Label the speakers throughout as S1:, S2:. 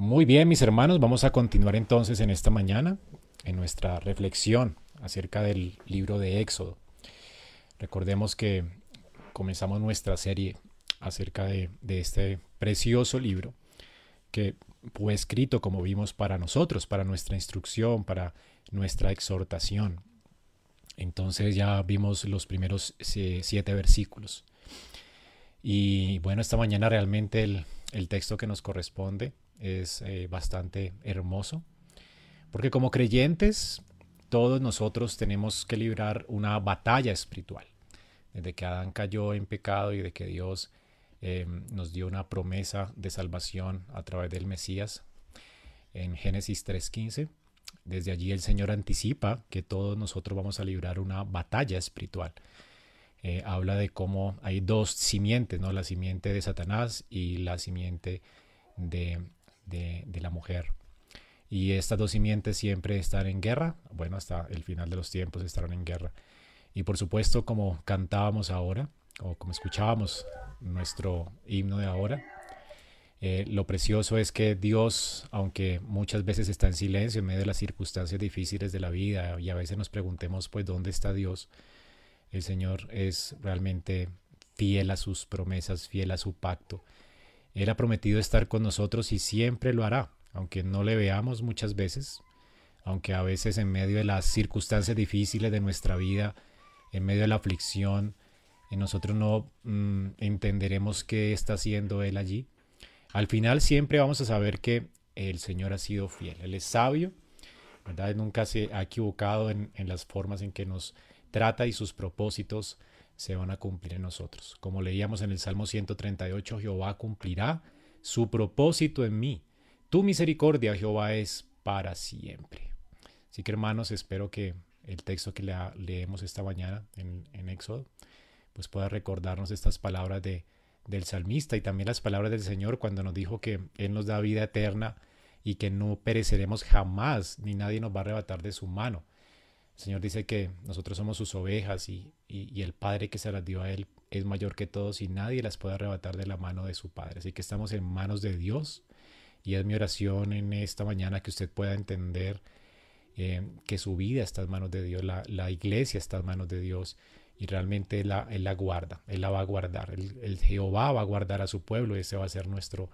S1: Muy bien, mis hermanos, vamos a continuar entonces en esta mañana en nuestra reflexión acerca del libro de Éxodo. Recordemos que comenzamos nuestra serie acerca de, este precioso libro que fue escrito, como vimos, para nosotros, para nuestra instrucción, para nuestra exhortación. Entonces ya vimos los primeros siete versículos. Y bueno, esta mañana realmente el, el texto que nos corresponde es eh, bastante hermoso, porque como creyentes, todos nosotros tenemos que librar una batalla espiritual. Desde que Adán cayó en pecado y de que Dios eh, nos dio una promesa de salvación a través del Mesías en Génesis 3.15, desde allí el Señor anticipa que todos nosotros vamos a librar una batalla espiritual. Eh, habla de cómo hay dos simientes, ¿no? la simiente de Satanás y la simiente de de, la mujer. Y estas dos simientes siempre están en guerra, bueno, hasta el final de los tiempos estarán en guerra. Y por supuesto, como cantábamos ahora, o como escuchábamos nuestro himno de ahora, eh, lo precioso es que Dios, aunque muchas veces está en silencio en medio de las circunstancias difíciles de la vida y a veces nos preguntemos, pues, ¿dónde está Dios? El Señor es realmente fiel a sus promesas, fiel a su pacto. Él ha prometido estar con nosotros y siempre lo hará, aunque no le veamos muchas veces, aunque a veces en medio de las circunstancias difíciles de nuestra vida, en medio de la aflicción, y nosotros no mm, entenderemos qué está haciendo Él allí. Al final siempre vamos a saber que el Señor ha sido fiel. Él es sabio, ¿verdad? Nunca se ha equivocado en las formas en que nos trata y sus propósitos se van a cumplir en nosotros. Como leíamos en el Salmo 138, Jehová cumplirá su propósito en mí. Tu misericordia, Jehová, es para siempre. Así que hermanos, espero que el texto que leemos esta mañana en, en Éxodo, pues pueda recordarnos estas palabras de, del salmista y también las palabras del Señor cuando nos dijo que Él nos da vida eterna y que no pereceremos jamás, ni nadie nos va a arrebatar de su mano. El Señor dice que nosotros somos sus ovejas y, el Padre que se las dio a Él es mayor que todos y nadie las puede arrebatar de la mano de su Padre. Así que estamos en manos de Dios y es mi oración en esta mañana que usted pueda entender eh, que su vida está en manos de Dios, la, iglesia está en manos de Dios y realmente Él la, guarda, Él la va a guardar. El, Jehová va a guardar a su pueblo y ese va a ser nuestro,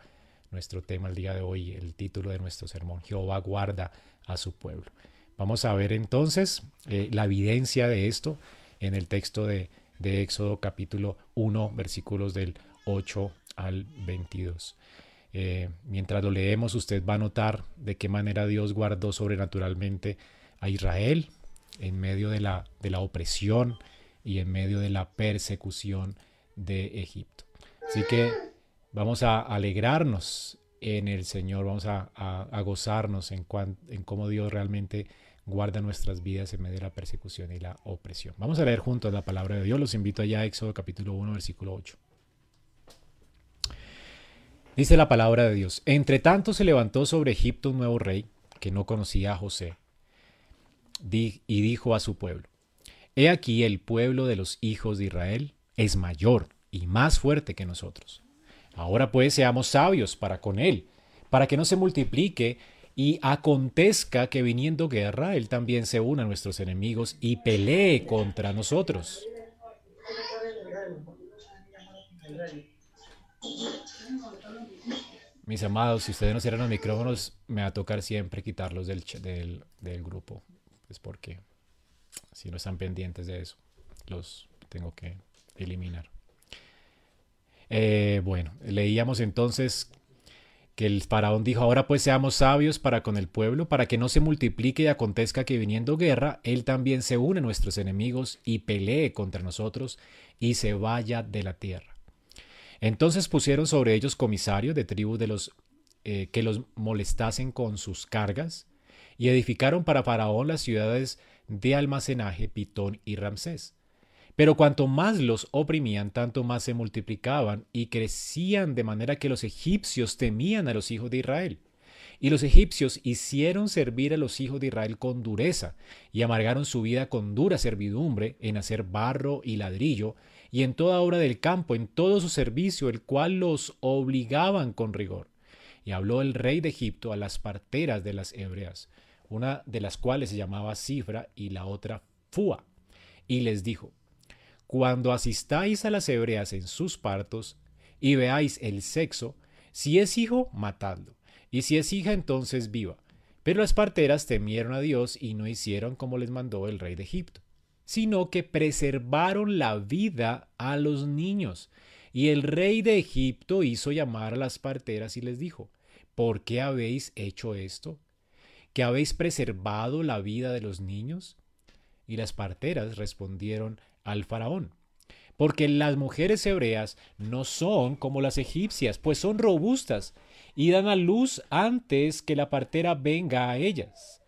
S1: nuestro tema el día de hoy, el título de nuestro sermón. Jehová guarda a su pueblo. Vamos a ver entonces eh, la evidencia de esto en el texto de, Éxodo capítulo 1 versículos del 8 al 22. Eh, mientras lo leemos usted va a notar de qué manera Dios guardó sobrenaturalmente a Israel en medio de la, de la opresión y en medio de la persecución de Egipto. Así que vamos a alegrarnos en el Señor, vamos a, gozarnos en, en cómo Dios realmente guarda nuestras vidas en medio de la persecución y la opresión. Vamos a leer juntos la palabra de Dios. Los invito allá a Éxodo capítulo 1, versículo 8. Dice la palabra de Dios. Entre tanto se levantó sobre Egipto un nuevo rey que no conocía a José y dijo a su pueblo, He aquí el pueblo de los hijos de Israel es mayor y más fuerte que nosotros. Ahora pues seamos sabios para con él, para que no se multiplique y acontezca que viniendo guerra, Él también se una a nuestros enemigos y pelee contra nosotros. Mis amados, si ustedes no cierran los micrófonos, me va a tocar siempre quitarlos del, del, del grupo. Es porque si no están pendientes de eso, los tengo que eliminar. Eh, bueno, leíamos entonces que el faraón dijo, ahora pues seamos sabios para con el pueblo, para que no se multiplique y acontezca que viniendo guerra, él también se une a nuestros enemigos y pelee contra nosotros y se vaya de la tierra. Entonces pusieron sobre ellos comisarios de tribus de los eh, que los molestasen con sus cargas, y edificaron para Faraón las ciudades de almacenaje Pitón y Ramsés. Pero cuanto más los oprimían, tanto más se multiplicaban y crecían de manera que los egipcios temían a los hijos de Israel. Y los egipcios hicieron servir a los hijos de Israel con dureza, y amargaron su vida con dura servidumbre en hacer barro y ladrillo, y en toda obra del campo, en todo su servicio, el cual los obligaban con rigor. Y habló el rey de Egipto a las parteras de las hebreas, una de las cuales se llamaba Cifra y la otra Fua, y les dijo, Cuando asistáis a las hebreas en sus partos y veáis el sexo, si es hijo, matadlo, y si es hija, entonces viva. Pero las parteras temieron a Dios y no hicieron como les mandó el rey de Egipto, sino que preservaron la vida a los niños. Y el rey de Egipto hizo llamar a las parteras y les dijo, ¿por qué habéis hecho esto? ¿Que habéis preservado la vida de los niños? Y las parteras respondieron al faraón, porque las mujeres hebreas no son como las egipcias, pues son robustas y dan a luz antes que la partera venga a ellas.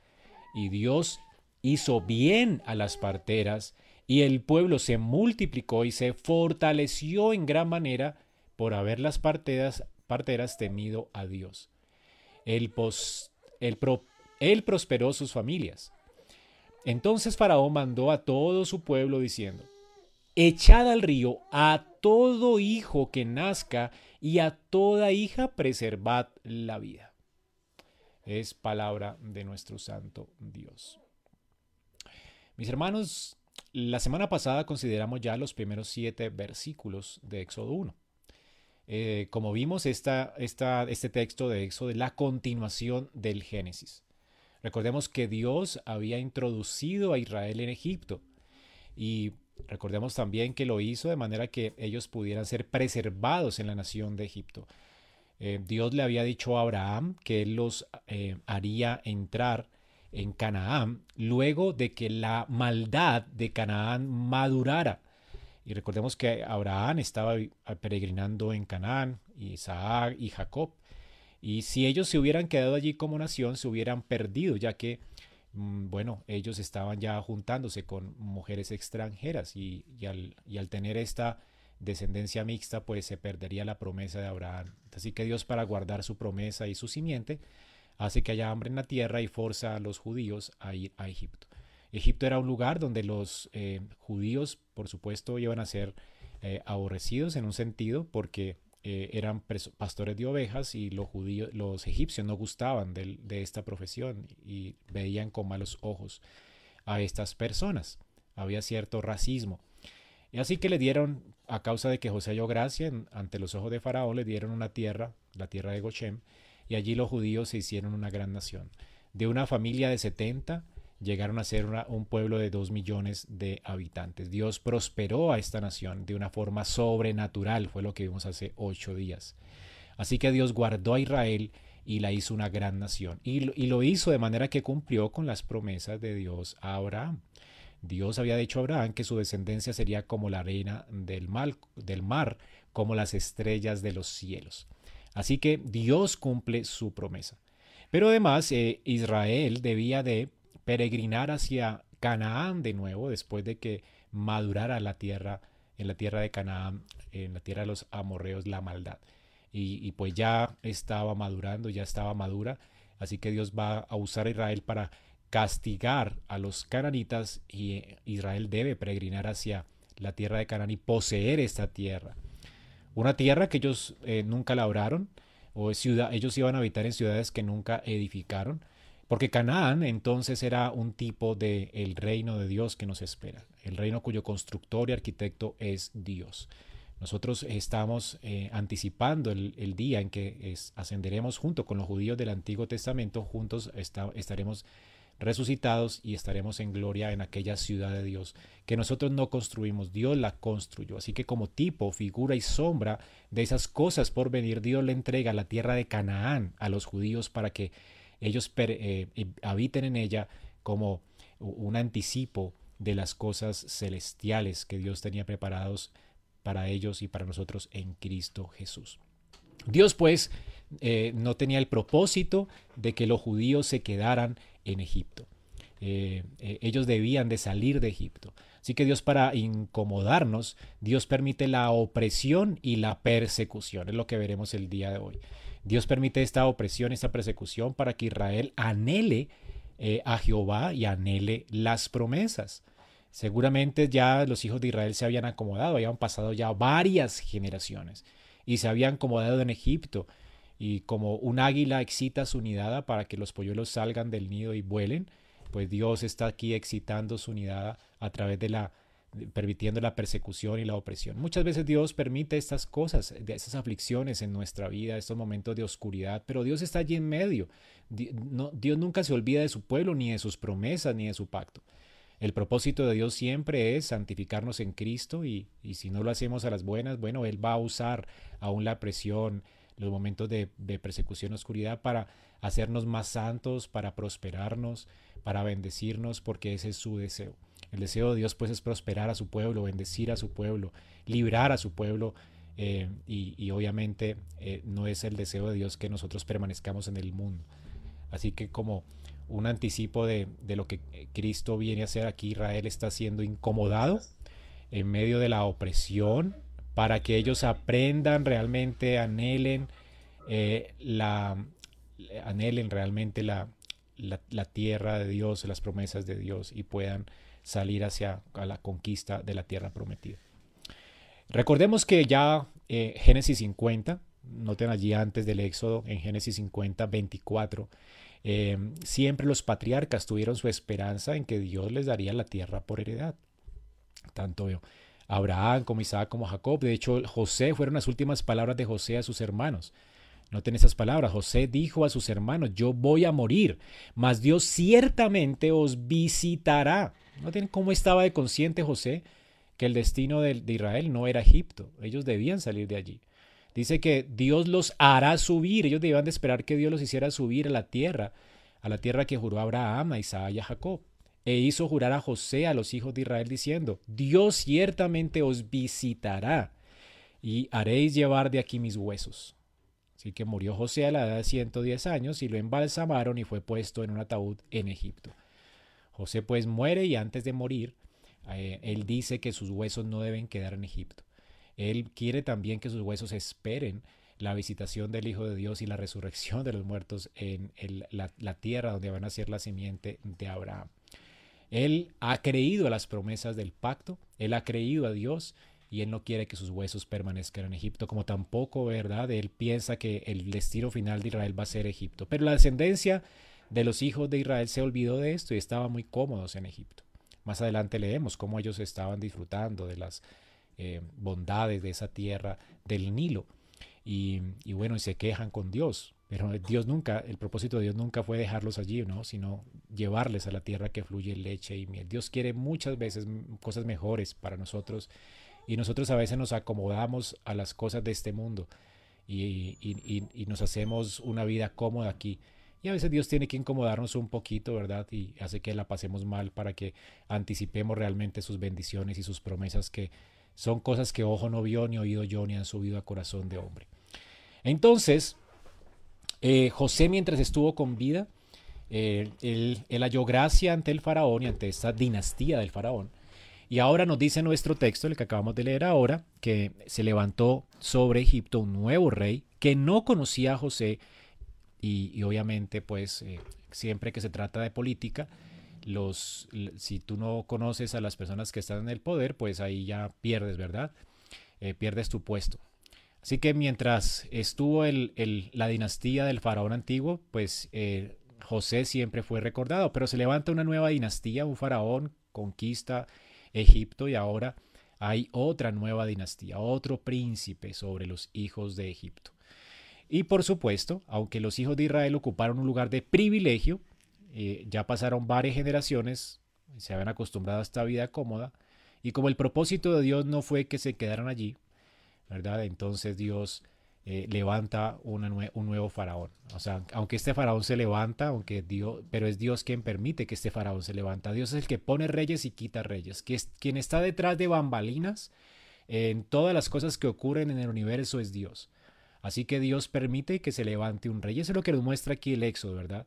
S1: Y Dios hizo bien a las parteras, y el pueblo se multiplicó y se fortaleció en gran manera por haber las parteras, temido a Dios. Él, él prosperó sus familias. Entonces Faraón mandó a todo su pueblo diciendo, Echad al río a todo hijo que nazca y a toda hija preservad la vida. Es palabra de nuestro Santo Dios. Mis hermanos, la semana pasada consideramos ya los primeros siete versículos de Éxodo 1. Eh, como vimos, esta, esta, este texto de Éxodo es la continuación del Génesis. Recordemos que Dios había introducido a Israel en Egipto y Recordemos también que lo hizo de manera que ellos pudieran ser preservados en la nación de Egipto. Eh, Dios le había dicho a Abraham que él los eh, haría entrar en Canaán luego de que la maldad de Canaán madurara. Y recordemos que Abraham estaba peregrinando en Canaán, Isaac y Jacob. Y si ellos se hubieran quedado allí como nación, se hubieran perdido, ya que Mm, bueno, ellos estaban ya juntándose con mujeres extranjeras y, al, tener esta descendencia mixta, pues se perdería la promesa de Abraham. Así que Dios para guardar su promesa y su simiente, hace que haya hambre en la tierra y forza a los judíos a ir a Egipto. Egipto era un lugar donde los eh, judíos, por supuesto, iban a ser eh, aborrecidos en un sentido porque eh, eran pastores de ovejas y los judíos, los egipcios no gustaban de, esta profesión y veían con malos ojos a estas personas. Había cierto racismo. Y así que le dieron, a causa de que José halló gracia ante los ojos de Faraón, le dieron una tierra, la tierra de Goshen, y allí los judíos se hicieron una gran nación. De una familia de 70 llegaron a ser un pueblo de dos millones de habitantes. Dios prosperó a esta nación de una forma sobrenatural, fue lo que vimos hace ocho días. Así que Dios guardó a Israel y la hizo una gran nación. Y, lo hizo de manera que cumplió con las promesas de Dios a Abraham. Dios había dicho a Abraham que su descendencia sería como la arena del mar, del mar, como las estrellas de los cielos. Así que Dios cumple su promesa. Pero además eh, Israel debía de peregrinar hacia Canaán de nuevo después de que madurara la tierra, en la tierra de Canaán, en la tierra de los amorreos, la maldad. Y, pues ya estaba madurando, ya estaba madura, así que Dios va a usar a Israel para castigar a los cananitas y Israel debe peregrinar hacia la tierra de Canaán y poseer esta tierra. Una tierra que ellos eh, nunca labraron, o ellos iban a habitar en ciudades que nunca edificaron, porque Canaán entonces era un tipo de el reino de Dios que nos espera, el reino cuyo constructor y arquitecto es Dios. Nosotros estamos eh, anticipando el, día en que ascenderemos junto con los judíos del Antiguo Testamento, juntos estaremos resucitados y estaremos en gloria en aquella ciudad de Dios que nosotros no construimos, Dios la construyó. Así que como tipo, figura y sombra de esas cosas por venir, Dios le entrega la tierra de Canaán a los judíos para que ellos eh, habiten en ella como un anticipo de las cosas celestiales que Dios tenía preparados para ellos y para nosotros en Cristo Jesús. Dios pues eh, no tenía el propósito de que los judíos se quedaran en Egipto. Eh, ellos debían de salir de Egipto. Así que Dios para incomodarnos, Dios permite la opresión y la persecución. Es lo que veremos el día de hoy. Dios permite esta opresión, esta persecución para que Israel anhele eh, a Jehová y anhele las promesas. Seguramente ya los hijos de Israel se habían acomodado, habían pasado ya varias generaciones y se habían acomodado en Egipto. y como un águila excita su nidada para que los polluelos salgan del nido y vuelen, pues Dios está aquí excitando su nidada a través de la permitiendo la persecución y la opresión. Muchas veces Dios permite estas cosas, esas aflicciones en nuestra vida, estos momentos de oscuridad, pero Dios está allí en medio. Dios nunca se olvida de su pueblo, ni de sus promesas, ni de su pacto. El propósito de Dios siempre es santificarnos en Cristo y, si no lo hacemos a las buenas, bueno, Él va a usar aún la presión, los momentos de, persecución, oscuridad, para hacernos más santos, para prosperarnos, para bendecirnos, porque ese es su deseo. El deseo de Dios pues es prosperar a su pueblo, bendecir a su pueblo, librar a su pueblo eh, y, obviamente eh, no es el deseo de Dios que nosotros permanezcamos en el mundo. Así que como un anticipo de, de, lo que Cristo viene a hacer aquí, Israel está siendo incomodado en medio de la opresión, para que ellos aprendan realmente, anhelen, eh, la, anhelen realmente la, la, tierra de Dios, las promesas de Dios y puedan salir hacia la conquista de la tierra prometida. Recordemos que ya eh, Génesis 50, noten allí antes del Éxodo, en Génesis 50, 24, eh, siempre los patriarcas tuvieron su esperanza en que Dios les daría la tierra por heredad. Tanto Abraham, como Isaac, como Jacob. De hecho, José fueron las últimas palabras de José a sus hermanos. Noten esas palabras. José dijo a sus hermanos, yo voy a morir, mas Dios ciertamente os visitará. Noten cómo estaba de consciente José que el destino de, Israel no era Egipto. Ellos debían salir de allí. Dice que Dios los hará subir. Ellos debían de esperar que Dios los hiciera subir a la tierra, a la tierra que juró Abraham, a Isaac y a Jacob e hizo jurar a José a los hijos de Israel diciendo, Dios ciertamente os visitará y haréis llevar de aquí mis huesos. Así que murió José a la edad de 110 años y lo embalsamaron y fue puesto en un ataúd en Egipto. José pues muere y antes de morir, eh, él dice que sus huesos no deben quedar en Egipto. Él quiere también que sus huesos esperen la visitación del Hijo de Dios y la resurrección de los muertos en la, la tierra donde van a ser la simiente de Abraham. Él ha creído a las promesas del pacto, él ha creído a Dios y él no quiere que sus huesos permanezcan en Egipto, como tampoco, ¿verdad? Él piensa que el destino final de Israel va a ser Egipto. Pero la descendencia de los hijos de Israel se olvidó de esto y estaban muy cómodos en Egipto. Más adelante leemos cómo ellos estaban disfrutando de las eh, bondades de esa tierra del Nilo. Y, y bueno, y se quejan con Dios. Pero Dios nunca, el propósito de Dios nunca fue dejarlos allí, ¿no? sino llevarles a la tierra que fluye leche y miel. Dios quiere muchas veces cosas mejores para nosotros y nosotros a veces nos acomodamos a las cosas de este mundo y, y, nos hacemos una vida cómoda aquí. Y a veces Dios tiene que incomodarnos un poquito, ¿verdad? Y hace que la pasemos mal para que anticipemos realmente sus bendiciones y sus promesas que son cosas que ojo no vio, ni oído yo, ni han subido a corazón de hombre. Entonces, eh, José mientras estuvo con vida, eh, él, halló gracia ante el faraón y ante esta dinastía del faraón. Y ahora nos dice nuestro texto, el que acabamos de leer ahora, que se levantó sobre Egipto un nuevo rey que no conocía a José y, obviamente pues eh, siempre que se trata de política, los, si tú no conoces a las personas que están en el poder, pues ahí ya pierdes, ¿verdad? pierdes tu puesto. Así que mientras estuvo el, la dinastía del faraón antiguo, pues eh, José siempre fue recordado, pero se levanta una nueva dinastía, un faraón conquista Egipto y ahora hay otra nueva dinastía, otro príncipe sobre los hijos de Egipto. Y por supuesto, aunque los hijos de Israel ocuparon un lugar de privilegio, eh, ya pasaron varias generaciones, se habían acostumbrado a esta vida cómoda, y como el propósito de Dios no fue que se quedaran allí, ¿verdad? Entonces Dios eh, levanta un nuevo faraón. O sea, aunque este faraón se levanta, aunque Dios, pero es Dios quien permite que este faraón se levanta. Dios es el que pone reyes y quita reyes, que es quien está detrás de bambalinas en todas las cosas que ocurren en el universo es Dios. Así que Dios permite que se levante un rey. Eso es lo que nos muestra aquí el Éxodo, ¿verdad?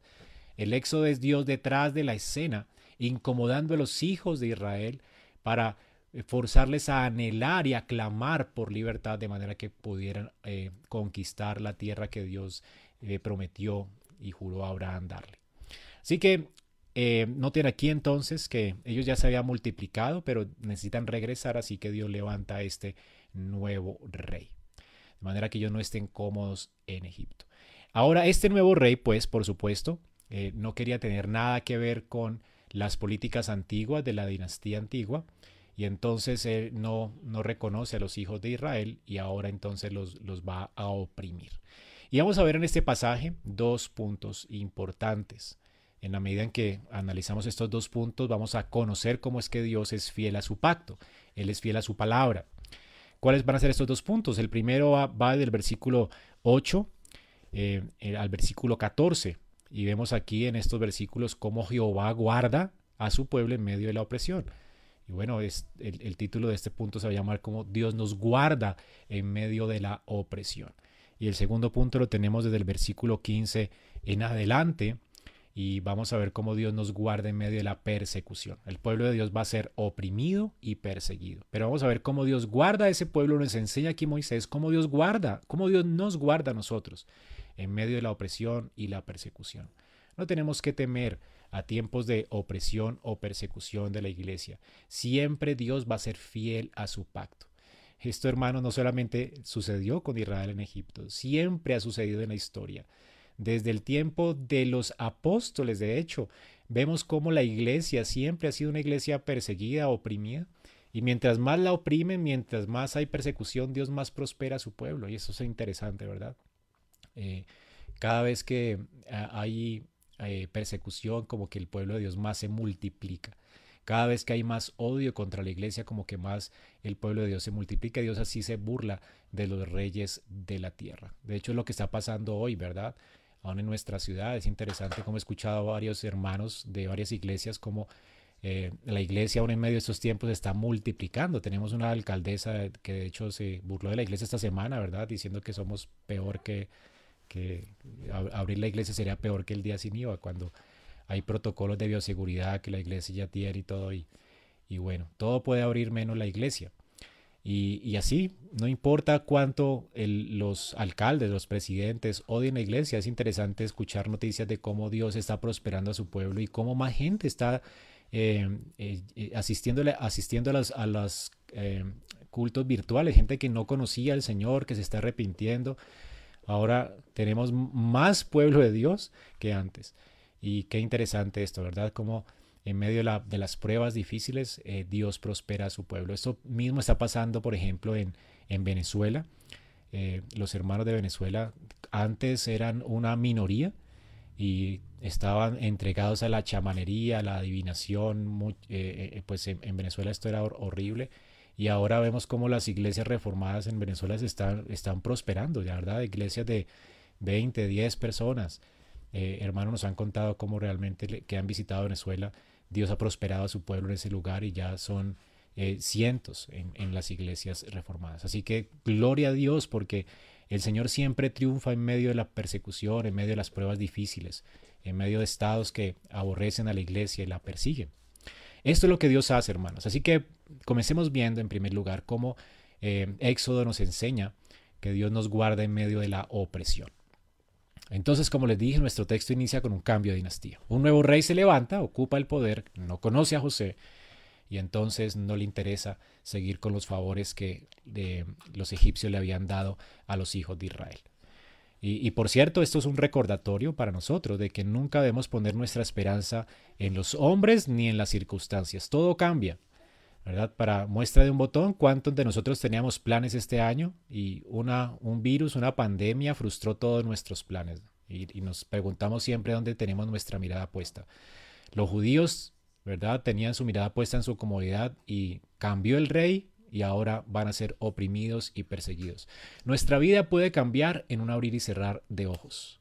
S1: El Éxodo es Dios detrás de la escena, incomodando a los hijos de Israel para eh, forzarles a anhelar y a clamar por libertad de manera que pudieran eh, conquistar la tierra que Dios eh, prometió y juró a Abraham darle. Así que noten aquí entonces que ellos ya se habían multiplicado, pero necesitan regresar, así que Dios levanta a este nuevo rey. De manera que ellos no estén cómodos en Egipto. Ahora, este nuevo rey, pues, por supuesto, eh, no quería tener nada que ver con las políticas antiguas de la dinastía antigua, y entonces él no, no reconoce a los hijos de Israel y ahora entonces los, los va a oprimir. Y vamos a ver en este pasaje dos puntos importantes. En la medida en que analizamos estos dos puntos, vamos a conocer cómo es que Dios es fiel a su pacto. Él es fiel a su palabra. ¿Cuáles van a ser estos dos puntos? El primero va, del versículo 8 eh, al versículo 14. Y vemos aquí en estos versículos cómo Jehová guarda a su pueblo en medio de la opresión. Y bueno, es, el, título de este punto se va a llamar como Dios nos guarda en medio de la opresión. Y el segundo punto lo tenemos desde el versículo 15 en adelante. Y vamos a ver cómo Dios nos guarda en medio de la persecución. El pueblo de Dios va a ser oprimido y perseguido. Pero vamos a ver cómo Dios guarda a ese pueblo. Nos enseña aquí Moisés cómo Dios guarda, cómo Dios nos guarda a nosotros en medio de la opresión y la persecución. No tenemos que temer a tiempos de opresión o persecución de la iglesia. Siempre Dios va a ser fiel a su pacto. Esto, hermano, no solamente sucedió con Israel en Egipto, siempre ha sucedido en la historia. Desde el tiempo de los apóstoles, de hecho, vemos cómo la iglesia siempre ha sido una iglesia perseguida, oprimida. Y mientras más la oprimen, mientras más hay persecución, Dios más prospera a su pueblo. Y eso es interesante, ¿verdad? Eh, cada vez que ah, hay eh, persecución, como que el pueblo de Dios más se multiplica. Cada vez que hay más odio contra la iglesia, como que más el pueblo de Dios se multiplica. Dios así se burla de los reyes de la tierra. De hecho, es lo que está pasando hoy, ¿verdad? Aún en nuestra ciudad es interesante como he escuchado a varios hermanos de varias iglesias como eh, la iglesia aún en medio de estos tiempos está multiplicando. Tenemos una alcaldesa que de hecho se burló de la iglesia esta semana, ¿verdad? Diciendo que somos peor que, abrir la iglesia sería peor que el día sin IVA, cuando hay protocolos de bioseguridad que la iglesia ya tiene y todo, y bueno, todo puede abrir menos la iglesia. Y, así, no importa cuánto los alcaldes, los presidentes odien la iglesia, es interesante escuchar noticias de cómo Dios está prosperando a su pueblo y cómo más gente está eh, eh, eh asistiendo a los cultos virtuales, gente que no conocía al Señor, que se está arrepintiendo. Ahora tenemos más pueblo de Dios que antes. Y qué interesante esto, ¿verdad? Como en medio de, las pruebas difíciles, eh, Dios prospera a su pueblo. Esto mismo está pasando, por ejemplo, en, en Venezuela. Eh, los hermanos de Venezuela antes eran una minoría y estaban entregados a la chamanería, a la adivinación. Eh, pues en, en, Venezuela esto era horrible y ahora vemos cómo las iglesias reformadas en Venezuela se están, prosperando, de verdad, iglesias de 20, 10 personas. Hermanos nos han contado cómo realmente que han visitado Venezuela, Dios ha prosperado a su pueblo en ese lugar y ya son eh, cientos en, las iglesias reformadas. Así que gloria a Dios porque el Señor siempre triunfa en medio de la persecución, en medio de las pruebas difíciles, en medio de estados que aborrecen a la iglesia y la persiguen. Esto es lo que Dios hace, hermanos. Así que comencemos viendo en primer lugar cómo eh, Éxodo nos enseña que Dios nos guarda en medio de la opresión. Entonces, como les dije, nuestro texto inicia con un cambio de dinastía. Un nuevo rey se levanta, ocupa el poder, no conoce a José y entonces no le interesa seguir con los favores que los egipcios le habían dado a los hijos de Israel. Y, por cierto, esto es un recordatorio para nosotros de que nunca debemos poner nuestra esperanza en los hombres ni en las circunstancias. Todo cambia. Para muestra de un botón, ¿cuántos de nosotros teníamos planes este año? Y una, un virus, una pandemia frustró todos nuestros planes. Y, y nos preguntamos siempre dónde tenemos nuestra mirada puesta. Los judíos, ¿verdad? Tenían su mirada puesta en su comodidad y cambió el rey y ahora van a ser oprimidos y perseguidos. Nuestra vida puede cambiar en un abrir y cerrar de ojos.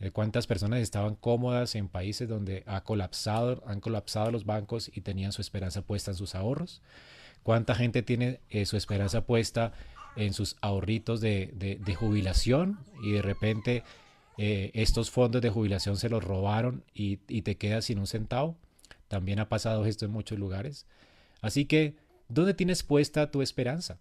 S1: Eh, ¿Cuántas personas estaban cómodas en países donde ha colapsado, han colapsado los bancos y tenían su esperanza puesta en sus ahorros? ¿Cuánta gente tiene eh, su esperanza puesta en sus ahorritos de, jubilación y de repente eh, estos fondos de jubilación se los robaron y, y te quedas sin un centavo? También ha pasado esto en muchos lugares. Así que ¿Dónde tienes puesta tu esperanza?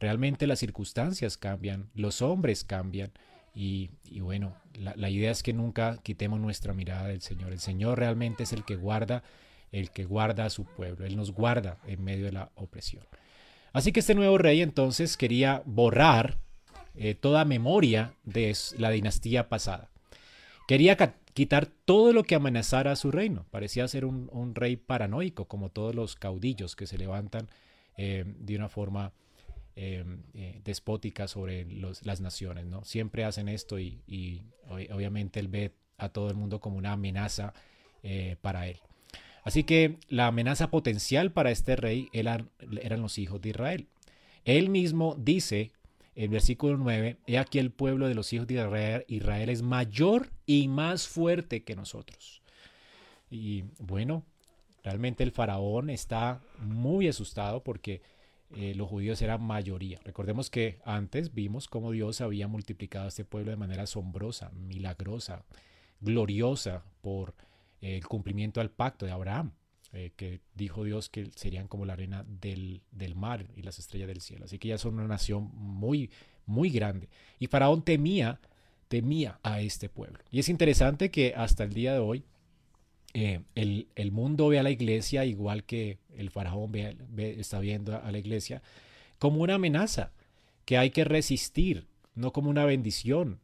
S1: Realmente las circunstancias cambian, los hombres cambian y, bueno, la, idea es que nunca quitemos nuestra mirada del Señor. El Señor realmente es el que guarda, el que guarda a su pueblo. Él nos guarda en medio de la opresión. Así que este nuevo rey entonces quería borrar eh, toda memoria de la dinastía pasada. Quería quitar todo lo que amenazara a su reino. Parecía ser un, rey paranoico, como todos los caudillos que se levantan eh, de una forma eh, despótica sobre las naciones. ¿no? Siempre hacen esto y, obviamente él ve a todo el mundo como una amenaza para él. Así que la amenaza potencial para este rey eran, los hijos de Israel. Él mismo dice el versículo 9, he aquí el pueblo de los hijos de Israel es mayor y más fuerte que nosotros. Y bueno, realmente el faraón está muy asustado porque eh, los judíos eran mayoría. Recordemos que antes vimos cómo Dios había multiplicado a este pueblo de manera asombrosa, milagrosa, gloriosa por el cumplimiento al pacto de Abraham. Eh, que dijo Dios que serían como la arena del, mar y las estrellas del cielo. Así que ya son una nación muy, muy grande. Y Faraón temía, temía a este pueblo. Y es interesante que hasta el día de hoy eh, el, mundo ve a la iglesia igual que el faraón está viendo a la iglesia como una amenaza que hay que resistir, no como una bendición.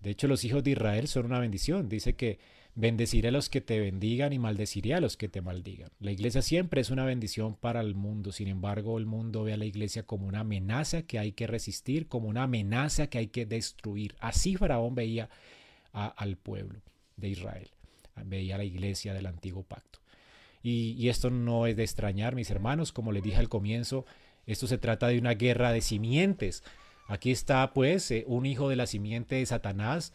S1: De hecho, los hijos de Israel son una bendición. Dice que Bendeciré a los que te bendigan y maldeciré a los que te maldigan. La iglesia siempre es una bendición para el mundo, sin embargo el mundo ve a la iglesia como una amenaza que hay que resistir, como una amenaza que hay que destruir. Así Faraón veía al pueblo de Israel, veía la iglesia del antiguo pacto. Y, esto no es de extrañar, mis hermanos, como les dije al comienzo, esto se trata de una guerra de simientes. Aquí está pues eh, un hijo de la simiente de Satanás,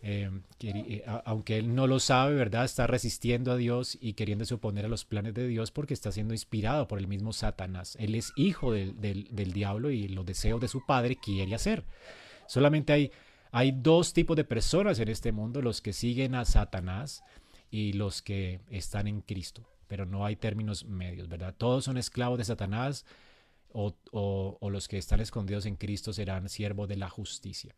S1: Em, eh, aunque él no lo sabe, ¿verdad? Está resistiendo a Dios y queriéndose oponer a los planes de Dios porque está siendo inspirado por el mismo Satanás. Él es hijo del, del, diablo y los deseos de su padre quiere hacer. Solamente hay, hay dos tipos de personas en este mundo, los que siguen a Satanás y los que están en Cristo. Pero no hay términos medios, ¿verdad? Todos son esclavos de Satanás o, los que están escondidos en Cristo serán siervos de la justicia.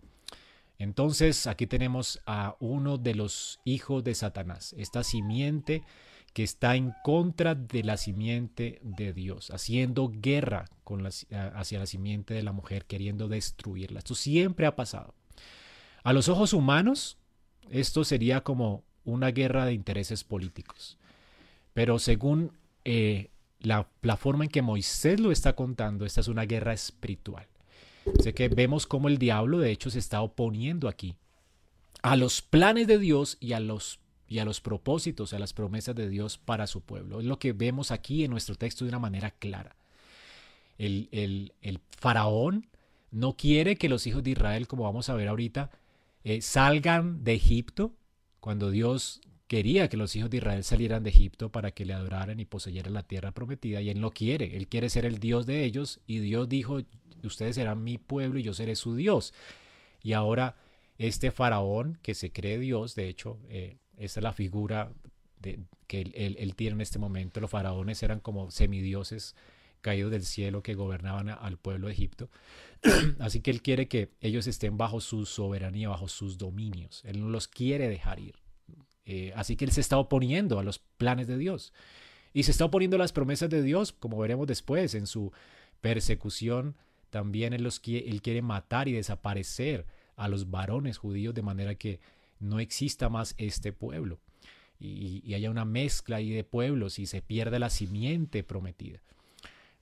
S1: Entonces aquí tenemos a uno de los hijos de Satanás, esta simiente que está en contra de la simiente de Dios, haciendo guerra hacia la simiente de la mujer, queriendo destruirla. Esto siempre ha pasado. A los ojos humanos, esto sería como una guerra de intereses políticos. Pero según eh, la, la forma en que Moisés lo está contando, esta es una guerra espiritual. Sé que vemos cómo el diablo de hecho se está oponiendo aquí a los planes de Dios y a los, y a los propósitos, a las promesas de Dios para su pueblo. Es lo que vemos aquí en nuestro texto de una manera clara. El, el, faraón no quiere que los hijos de Israel, como vamos a ver ahorita, eh, salgan de Egipto cuando Dios quería que los hijos de Israel salieran de Egipto para que le adoraran y poseyeran la tierra prometida y él no quiere, él quiere ser el Dios de ellos y Dios dijo, ustedes serán mi pueblo y yo seré su Dios. Y ahora este faraón que se cree Dios, de hecho, eh, esa es la figura de, que él, tiene en este momento. Los faraones eran como semidioses caídos del cielo que gobernaban al pueblo de Egipto. Así que él quiere que ellos estén bajo su soberanía, bajo sus dominios. Él no los quiere dejar ir. Eh, así que él se está oponiendo a los planes de Dios. Y se está oponiendo a las promesas de Dios, como veremos después, en su persecución también él, los, él quiere matar y desaparecer a los varones judíos de manera que no exista más este pueblo y, haya una mezcla ahí de pueblos y se pierda la simiente prometida.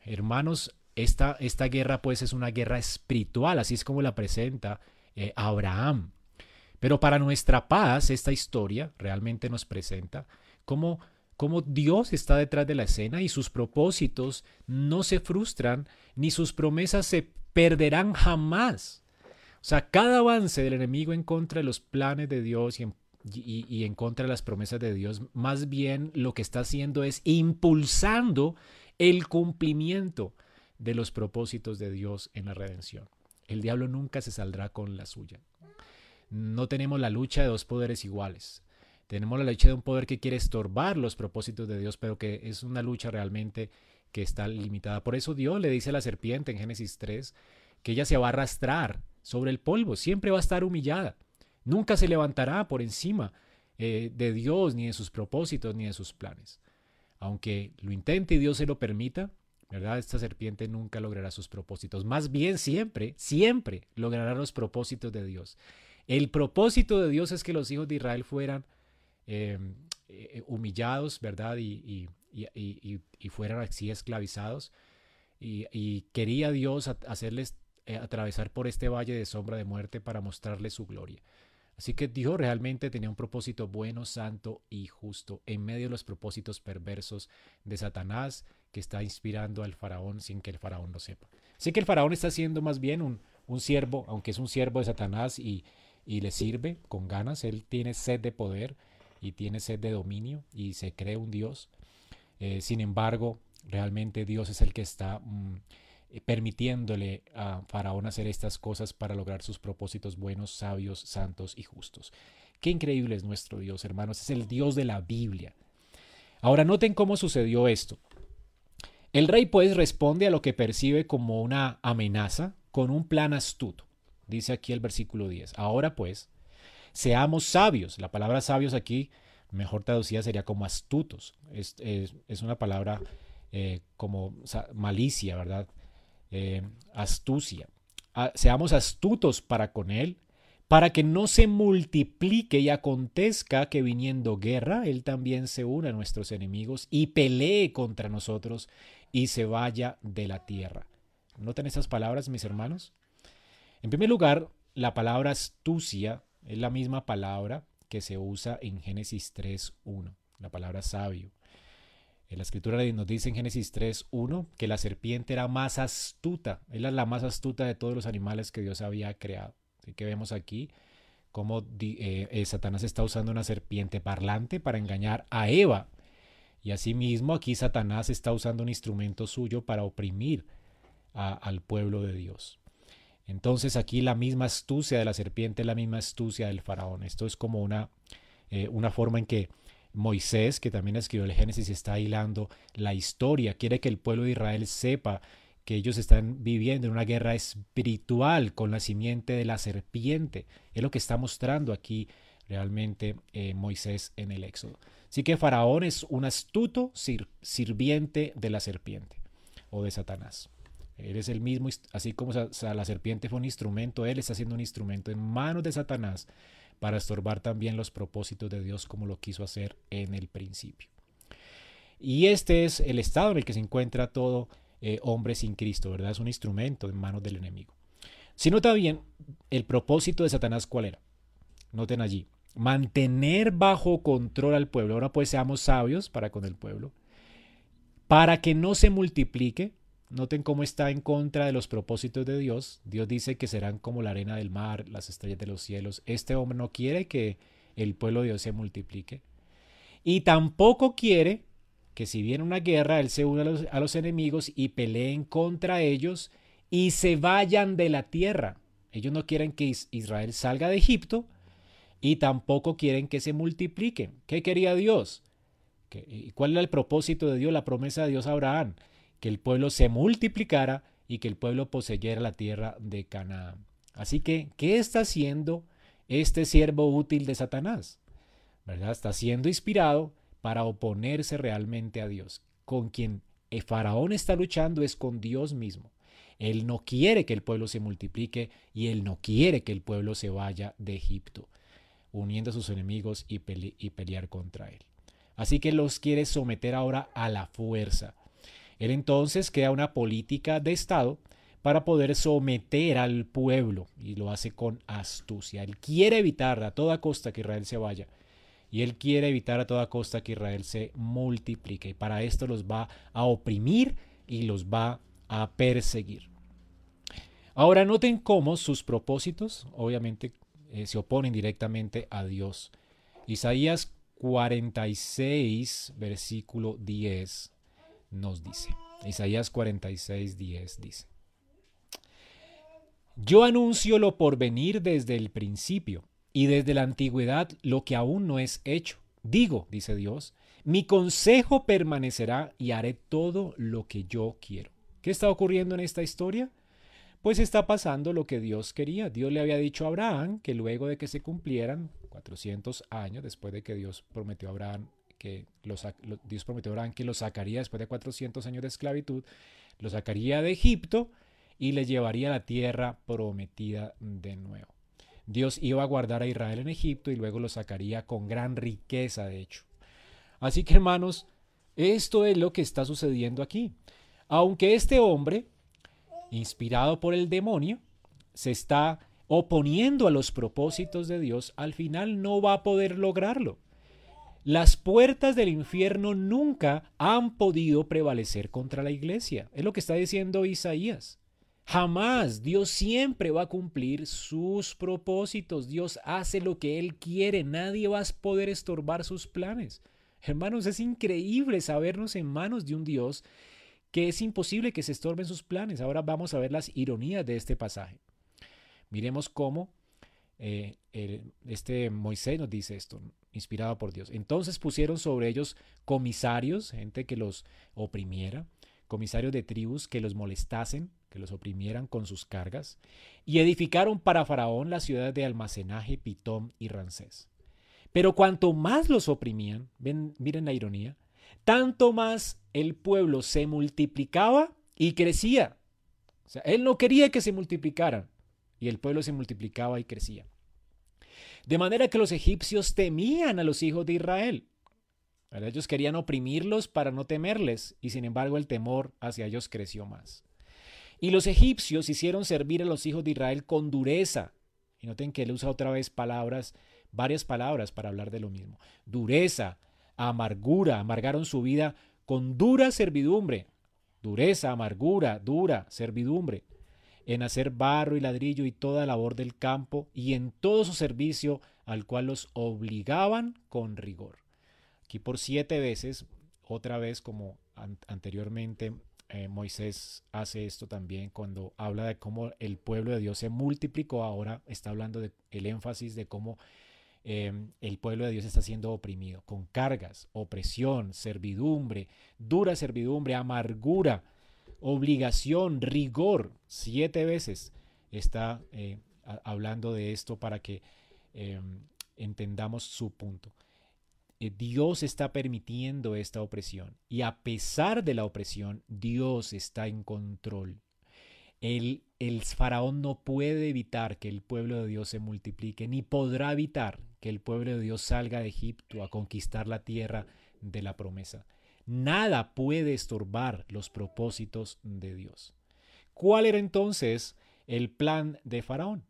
S1: Hermanos, esta, esta guerra pues es una guerra espiritual, así es como la presenta eh, Abraham. Pero para nuestra paz, esta historia realmente nos presenta cómo, cómo Dios está detrás de la escena y sus propósitos no se frustran ni sus promesas se perderán jamás. O sea, cada avance del enemigo en contra de los planes de Dios y en, y en, contra de las promesas de Dios, más bien lo que está haciendo es impulsando el cumplimiento de los propósitos de Dios en la redención. El diablo nunca se saldrá con la suya. No tenemos la lucha de dos poderes iguales. Tenemos la lucha de un poder que quiere estorbar los propósitos de Dios, pero que es una lucha realmente que está limitada. Por eso Dios le dice a la serpiente en Génesis 3 que ella se va a arrastrar sobre el polvo, siempre va a estar humillada, nunca se levantará por encima eh, de Dios, ni de sus propósitos, ni de sus planes. Aunque lo intente y Dios se lo permita, ¿verdad? Esta serpiente nunca logrará sus propósitos. Más bien siempre, siempre logrará los propósitos de Dios. El propósito de Dios es que los hijos de Israel fueran em, eh, humillados, ¿verdad? Y, y, fueran así esclavizados. Y, quería Dios hacerles eh, atravesar por este valle de sombra de muerte para mostrarles su gloria. Así que Dios realmente tenía un propósito bueno, santo y justo en medio de los propósitos perversos de Satanás que está inspirando al faraón sin que el faraón lo sepa. Así que el faraón está siendo más bien un, un siervo, aunque es un siervo de Satanás y, y le sirve con ganas, él tiene sed de poder y tiene sed de dominio y se cree un Dios. Eh, sin embargo, realmente Dios es el que está mm, permitiéndole a Faraón hacer estas cosas para lograr sus propósitos buenos, sabios, santos y justos. Qué increíble es nuestro Dios, hermanos. Es el Dios de la Biblia. Ahora noten cómo sucedió esto. El rey pues responde a lo que percibe como una amenaza con un plan astuto. Dice aquí el versículo 10. Ahora pues, seamos sabios. La palabra sabios aquí, mejor traducida, sería como astutos. Es, una palabra eh, como malicia, ¿verdad? Eh, astucia. Ah, seamos astutos para con él, para que no se multiplique y acontezca que viniendo guerra, él también se una a nuestros enemigos y pelee contra nosotros y se vaya de la tierra. ¿Notan esas palabras, mis hermanos? En primer lugar, la palabra astucia es la misma palabra que se usa en Génesis 3.1, la palabra sabio. La escritura nos dice en Génesis 3.1 que la serpiente era más astuta, era la más astuta de todos los animales que Dios había creado. Así que vemos aquí cómo eh, eh, Satanás está usando una serpiente parlante para engañar a Eva. Y asimismo aquí Satanás está usando un instrumento suyo para oprimir al pueblo de Dios. Entonces aquí la misma astucia de la serpiente es la misma astucia del faraón. Esto es como una, eh, una forma en que Moisés, que también escribió el Génesis, está hilando la historia, quiere que el pueblo de Israel sepa que ellos están viviendo en una guerra espiritual con la simiente de la serpiente. Es lo que está mostrando aquí realmente eh, Moisés en el Éxodo. Así que Faraón es un astuto sirviente de la serpiente o de Satanás. Él es el mismo, así como la serpiente fue un instrumento, él está siendo un instrumento en manos de Satanás para estorbar también los propósitos de Dios como lo quiso hacer en el principio. Y este es el estado en el que se encuentra todo eh, hombre sin Cristo, ¿verdad? Es un instrumento en manos del enemigo. Si nota bien, el propósito de Satanás, ¿cuál era? Noten allí, mantener bajo control al pueblo. Ahora pues seamos sabios para con el pueblo, para que no se multiplique Noten cómo está en contra de los propósitos de Dios. Dios dice que serán como la arena del mar, las estrellas de los cielos. Este hombre no quiere que el pueblo de Dios se multiplique. Y tampoco quiere que si viene una guerra, Él se una a los, enemigos y peleen contra ellos y se vayan de la tierra. Ellos no quieren que Israel salga de Egipto y tampoco quieren que se multipliquen. ¿Qué quería Dios? ¿Y cuál era el propósito de Dios, la promesa de Dios a Abraham? Que el pueblo se multiplicara y que el pueblo poseyera la tierra de Canaán. Así que, ¿qué está haciendo este siervo útil de Satanás? ¿Verdad? Está siendo inspirado para oponerse realmente a Dios. Con quien el faraón está luchando es con Dios mismo. Él no quiere que el pueblo se multiplique y él no quiere que el pueblo se vaya de Egipto, uniendo a sus enemigos y, y pelear contra él. Así que los quiere someter ahora a la fuerza. Él entonces crea una política de Estado para poder someter al pueblo y lo hace con astucia. Él quiere evitar a toda costa que Israel se vaya y él quiere evitar a toda costa que Israel se multiplique y para esto los va a oprimir y los va a perseguir. Ahora noten cómo sus propósitos obviamente eh, se oponen directamente a Dios. Isaías 46, versículo 10 nos dice. Isaías 46, 10 dice. Yo anuncio lo por venir desde el principio y desde la antigüedad lo que aún no es hecho. Digo, dice Dios, mi consejo permanecerá y haré todo lo que yo quiero. ¿Qué está ocurriendo en esta historia? Pues está pasando lo que Dios quería. Dios le había dicho a Abraham que luego de que se cumplieran 400 años después de que Dios prometió a Abraham que Dios prometió a Abraham que lo sacaría después de 400 años de esclavitud, lo sacaría de Egipto y le llevaría a la tierra prometida de nuevo. Dios iba a guardar a Israel en Egipto y luego lo sacaría con gran riqueza, de hecho. Así que hermanos, esto es lo que está sucediendo aquí. Aunque este hombre, inspirado por el demonio, se está oponiendo a los propósitos de Dios, al final no va a poder lograrlo. Las puertas del infierno nunca han podido prevalecer contra la iglesia. Es lo que está diciendo Isaías. Jamás. Dios siempre va a cumplir sus propósitos. Dios hace lo que Él quiere. Nadie va a poder estorbar sus planes. Hermanos, es increíble sabernos en manos de un Dios que es imposible que se estorben sus planes. Ahora vamos a ver las ironías de este pasaje. Miremos cómo eh, este Moisés nos dice esto, inspirado por Dios. Entonces pusieron sobre ellos comisarios, gente que los oprimiera, comisarios de tribus que los molestasen, que los oprimieran con sus cargas, y edificaron para Faraón las ciudades de almacenaje, Pitón y Rancés. Pero cuanto más los oprimían, ven, miren la ironía, tanto más el pueblo se multiplicaba y crecía. O sea, él no quería que se multiplicaran y el pueblo se multiplicaba y crecía. De manera que los egipcios temían a los hijos de Israel. Ellos querían oprimirlos para no temerles y sin embargo el temor hacia ellos creció más. Y los egipcios hicieron servir a los hijos de Israel con dureza. Y noten que él usa otra vez palabras, varias palabras para hablar de lo mismo. Dureza, amargura, amargaron su vida con dura servidumbre. Dureza, amargura, dura, servidumbre. En hacer barro y ladrillo y toda labor del campo y en todo su servicio al cual los obligaban con rigor. Aquí por siete veces, otra vez como anteriormente eh, Moisés hace esto también cuando habla de cómo el pueblo de Dios se multiplicó. Ahora está hablando del el énfasis de cómo em, el pueblo de Dios está siendo oprimido con cargas, opresión, servidumbre, dura servidumbre, amargura, obligación, rigor. Siete veces está eh, hablando de esto para que em, entendamos su punto. Eh, Dios está permitiendo esta opresión y a pesar de la opresión, Dios está en control. El, el faraón no puede evitar que el pueblo de Dios se multiplique, ni podrá evitar que el pueblo de Dios salga de Egipto a conquistar la tierra de la promesa. Nada puede estorbar los propósitos de Dios. ¿Cuál era entonces el plan de Faraón?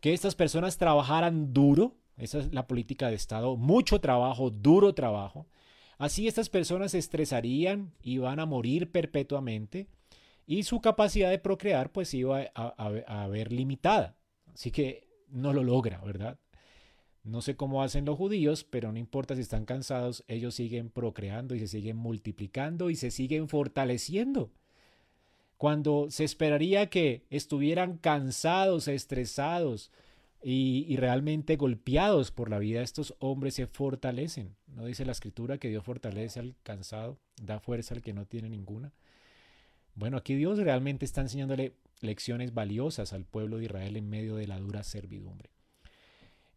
S1: Que estas personas trabajaran duro esa es la política de Estado. Mucho trabajo, duro trabajo. Así estas personas se estresarían y van a morir perpetuamente y su capacidad de procrear pues iba a, ver limitada. Así que no lo logra, ¿verdad? No sé cómo hacen los judíos, pero no importa si están cansados, ellos siguen procreando y se siguen multiplicando y se siguen fortaleciendo. Cuando se esperaría que estuvieran cansados, estresados, y, realmente golpeados por la vida, estos hombres se fortalecen. ¿No dice la escritura que Dios fortalece al cansado, da fuerza al que no tiene ninguna? Bueno, aquí Dios realmente está enseñándole lecciones valiosas al pueblo de Israel en medio de la dura servidumbre.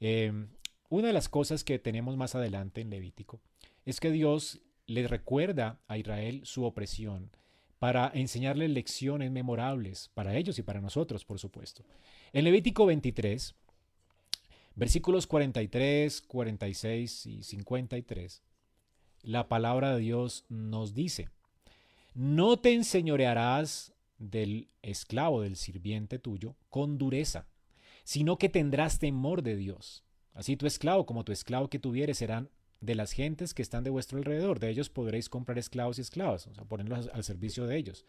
S1: Em, una de las cosas que tenemos más adelante en Levítico es que Dios le recuerda a Israel su opresión para enseñarle lecciones memorables para ellos y para nosotros, por supuesto. En Levítico 23, Versículos 43, 46 y 53. La palabra de Dios nos dice, no te enseñorearás del esclavo, del sirviente tuyo, con dureza, sino que tendrás temor de Dios. Así tu esclavo como tu esclavo que tuvieres serán de las gentes que están de vuestro alrededor. De ellos podréis comprar esclavos y esclavas, o sea, ponerlos al servicio de ellos.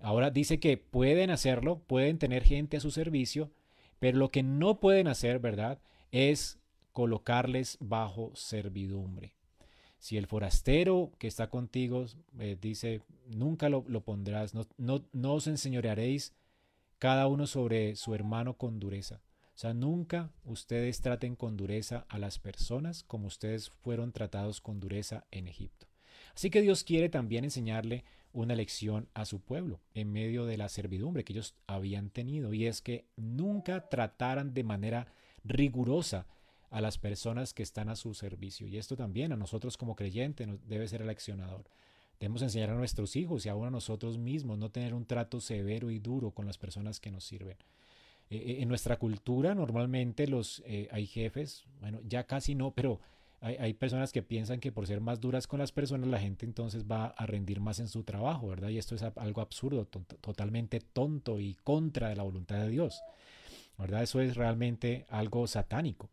S1: Ahora dice que pueden hacerlo, pueden tener gente a su servicio, pero lo que no pueden hacer, ¿verdad? Es colocarles bajo servidumbre. Si el forastero que está contigo eh, dice, nunca lo, pondrás, no, no, no os enseñorearéis cada uno sobre su hermano con dureza. O sea, nunca ustedes traten con dureza a las personas como ustedes fueron tratados con dureza en Egipto. Así que Dios quiere también enseñarle una lección a su pueblo en medio de la servidumbre que ellos habían tenido y es que nunca trataran de manera rigurosa a las personas que están a su servicio. Y esto también a nosotros como creyentes nos debe ser el accionador. Debemos enseñar a nuestros hijos y aún a nosotros mismos no tener un trato severo y duro con las personas que nos sirven. Eh, eh, en nuestra cultura normalmente los eh, hay jefes, bueno, ya casi no, pero hay, personas que piensan que por ser más duras con las personas la gente entonces va a rendir más en su trabajo, ¿verdad? Y esto es algo absurdo, totalmente tonto y contra la voluntad de Dios, ¿verdad? Eso es realmente algo satánico.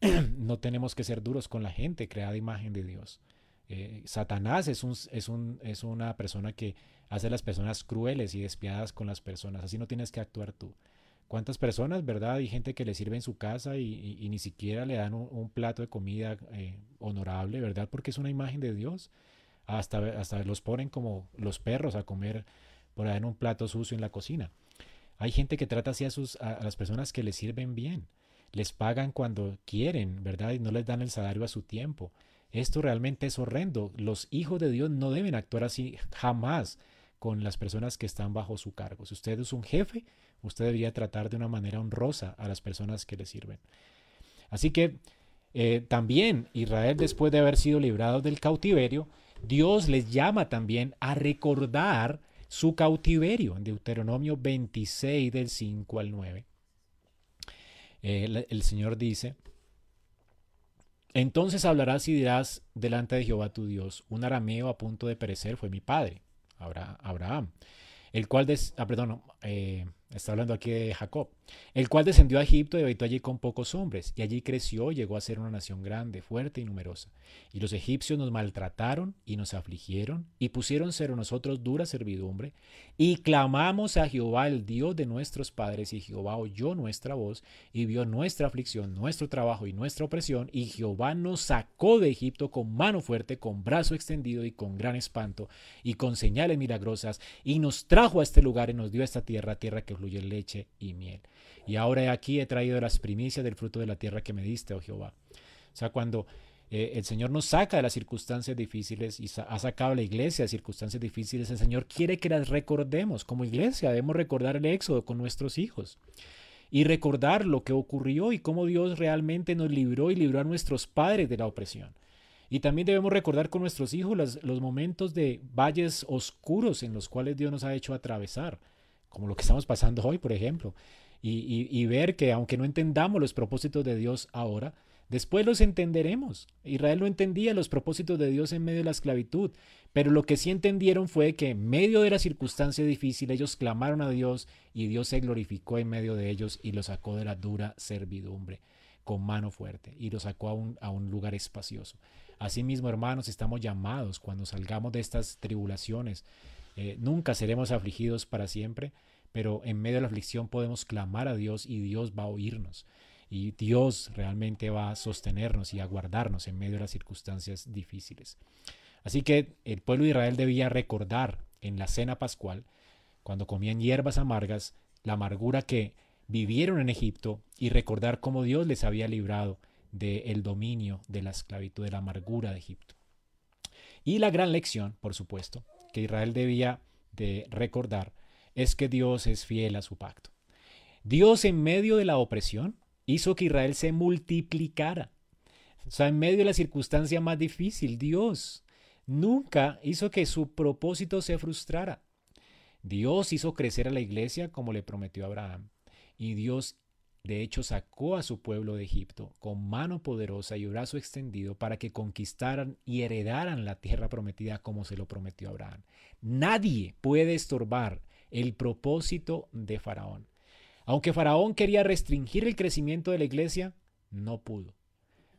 S1: no tenemos que ser duros con la gente creada imagen de Dios. Eh, Satanás es, un, es, un, es una persona que hace las personas crueles y despiadadas con las personas. Así no tienes que actuar tú. ¿Cuántas personas, verdad? Hay gente que le sirve en su casa y, ni siquiera le dan un, plato de comida eh, honorable, ¿verdad? Porque es una imagen de Dios. Hasta, hasta los ponen como los perros a comer por ahí en un plato sucio en la cocina. Hay gente que trata así a, sus, a las personas que le sirven bien les pagan cuando quieren, ¿verdad? Y no les dan el salario a su tiempo. Esto realmente es horrendo. Los hijos de Dios no deben actuar así jamás con las personas que están bajo su cargo. Si usted es un jefe, usted debería tratar de una manera honrosa a las personas que le sirven. Así que eh, también Israel, después de haber sido librado del cautiverio, Dios les llama también a recordar su cautiverio en Deuteronomio 26 del 5 al 9 el, Señor dice, entonces hablarás y dirás delante de Jehová tu Dios, un arameo a punto de perecer fue mi padre, Abraham, el cual, des, ah, perdón, eh, Está hablando aquí de Jacob, el cual descendió a Egipto y habitó allí con pocos hombres, y allí creció llegó a ser una nación grande, fuerte y numerosa. Y los egipcios nos maltrataron y nos afligieron, y pusieron ser nosotros dura servidumbre, y clamamos a Jehová, el Dios de nuestros padres, y Jehová oyó nuestra voz, y vio nuestra aflicción, nuestro trabajo y nuestra opresión, y Jehová nos sacó de Egipto con mano fuerte, con brazo extendido y con gran espanto, y con señales milagrosas, y nos trajo a este lugar y nos dio esta tierra, tierra que fluye leche y miel. Y ahora aquí he traído las primicias del fruto de la tierra que me diste, oh Jehová. O sea, cuando eh, el Señor nos saca de las circunstancias difíciles y ha sacado a la iglesia de circunstancias difíciles, el Señor quiere que las recordemos. Como iglesia debemos recordar el éxodo con nuestros hijos y recordar lo que ocurrió y cómo Dios realmente nos libró y libró a nuestros padres de la opresión. Y también debemos recordar con nuestros hijos los momentos de valles oscuros en los cuales Dios nos ha hecho atravesar como lo que estamos pasando hoy, por ejemplo, y, ver que aunque no entendamos los propósitos de Dios ahora, después los entenderemos. Israel no entendía los propósitos de Dios en medio de la esclavitud, pero lo que sí entendieron fue que en medio de la circunstancia difícil ellos clamaron a Dios y Dios se glorificó en medio de ellos y los sacó de la dura servidumbre con mano fuerte y los sacó a un, a un lugar espacioso. Asimismo, hermanos, estamos llamados cuando salgamos de estas tribulaciones eh, nunca seremos afligidos para siempre, pero en medio de la aflicción podemos clamar a Dios y Dios va a oírnos. Y Dios realmente va a sostenernos y a guardarnos en medio de las circunstancias difíciles. Así que el pueblo de Israel debía recordar en la cena pascual, cuando comían hierbas amargas, la amargura que vivieron en Egipto y recordar cómo Dios les había librado del dominio de la esclavitud, de la amargura de Egipto. Y la gran lección, por supuesto, que Israel debía de recordar es que Dios es fiel a su pacto. Dios en medio de la opresión hizo que Israel se multiplicara. O sea, en medio de la circunstancia más difícil, Dios nunca hizo que su propósito se frustrara. Dios hizo crecer a la iglesia como le prometió a Abraham. Y Dios de hecho, sacó a su pueblo de Egipto con mano poderosa y brazo extendido para que conquistaran y heredaran la tierra prometida como se lo prometió Abraham. Nadie puede estorbar el propósito de Faraón. Aunque Faraón quería restringir el crecimiento de la iglesia, no pudo.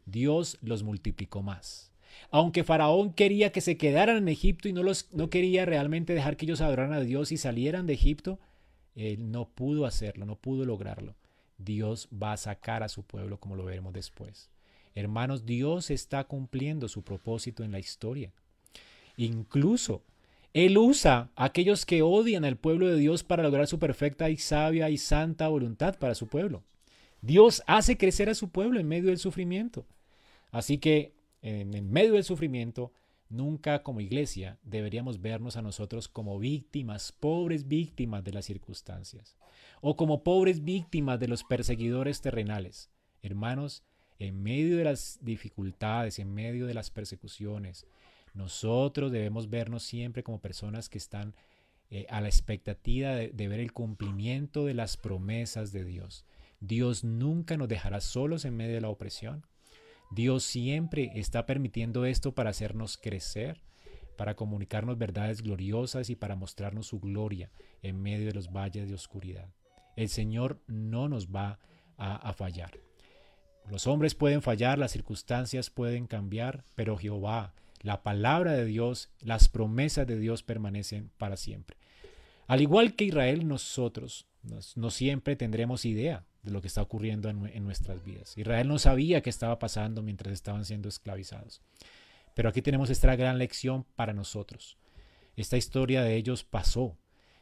S1: Dios los multiplicó más. Aunque Faraón quería que se quedaran en Egipto y no, los, no quería realmente dejar que ellos adoraran a Dios y salieran de Egipto, él no pudo hacerlo, no pudo lograrlo. Dios va a sacar a su pueblo como lo veremos después. Hermanos, Dios está cumpliendo su propósito en la historia. Incluso Él usa a aquellos que odian al pueblo de Dios para lograr su perfecta y sabia y santa voluntad para su pueblo. Dios hace crecer a su pueblo en medio del sufrimiento. Así que en medio del sufrimiento, Nunca como iglesia deberíamos vernos a nosotros como víctimas, pobres víctimas de las circunstancias, o como pobres víctimas de los perseguidores terrenales. Hermanos, en medio de las dificultades, en medio de las persecuciones, nosotros debemos vernos siempre como personas que están eh, a la expectativa de, de ver el cumplimiento de las promesas de Dios. Dios nunca nos dejará solos en medio de la opresión. Dios siempre está permitiendo esto para hacernos crecer, para comunicarnos verdades gloriosas y para mostrarnos su gloria en medio de los valles de oscuridad. El Señor no nos va a, a fallar. Los hombres pueden fallar, las circunstancias pueden cambiar, pero Jehová, la palabra de Dios, las promesas de Dios permanecen para siempre. Al igual que Israel, nosotros no siempre tendremos idea de lo que está ocurriendo en, nuestras vidas. Israel no sabía qué estaba pasando mientras estaban siendo esclavizados. Pero aquí tenemos esta gran lección para nosotros. Esta historia de ellos pasó.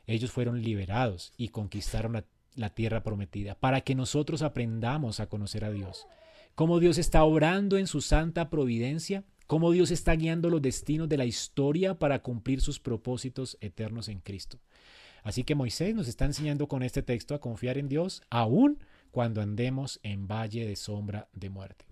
S1: Ellos fueron liberados y conquistaron la, la tierra prometida para que nosotros aprendamos a conocer a Dios. Cómo Dios está obrando en su santa providencia, cómo Dios está guiando los destinos de la historia para cumplir sus propósitos eternos en Cristo. Así que Moisés nos está enseñando con este texto a confiar en Dios aún cuando andemos en valle de sombra de muerte.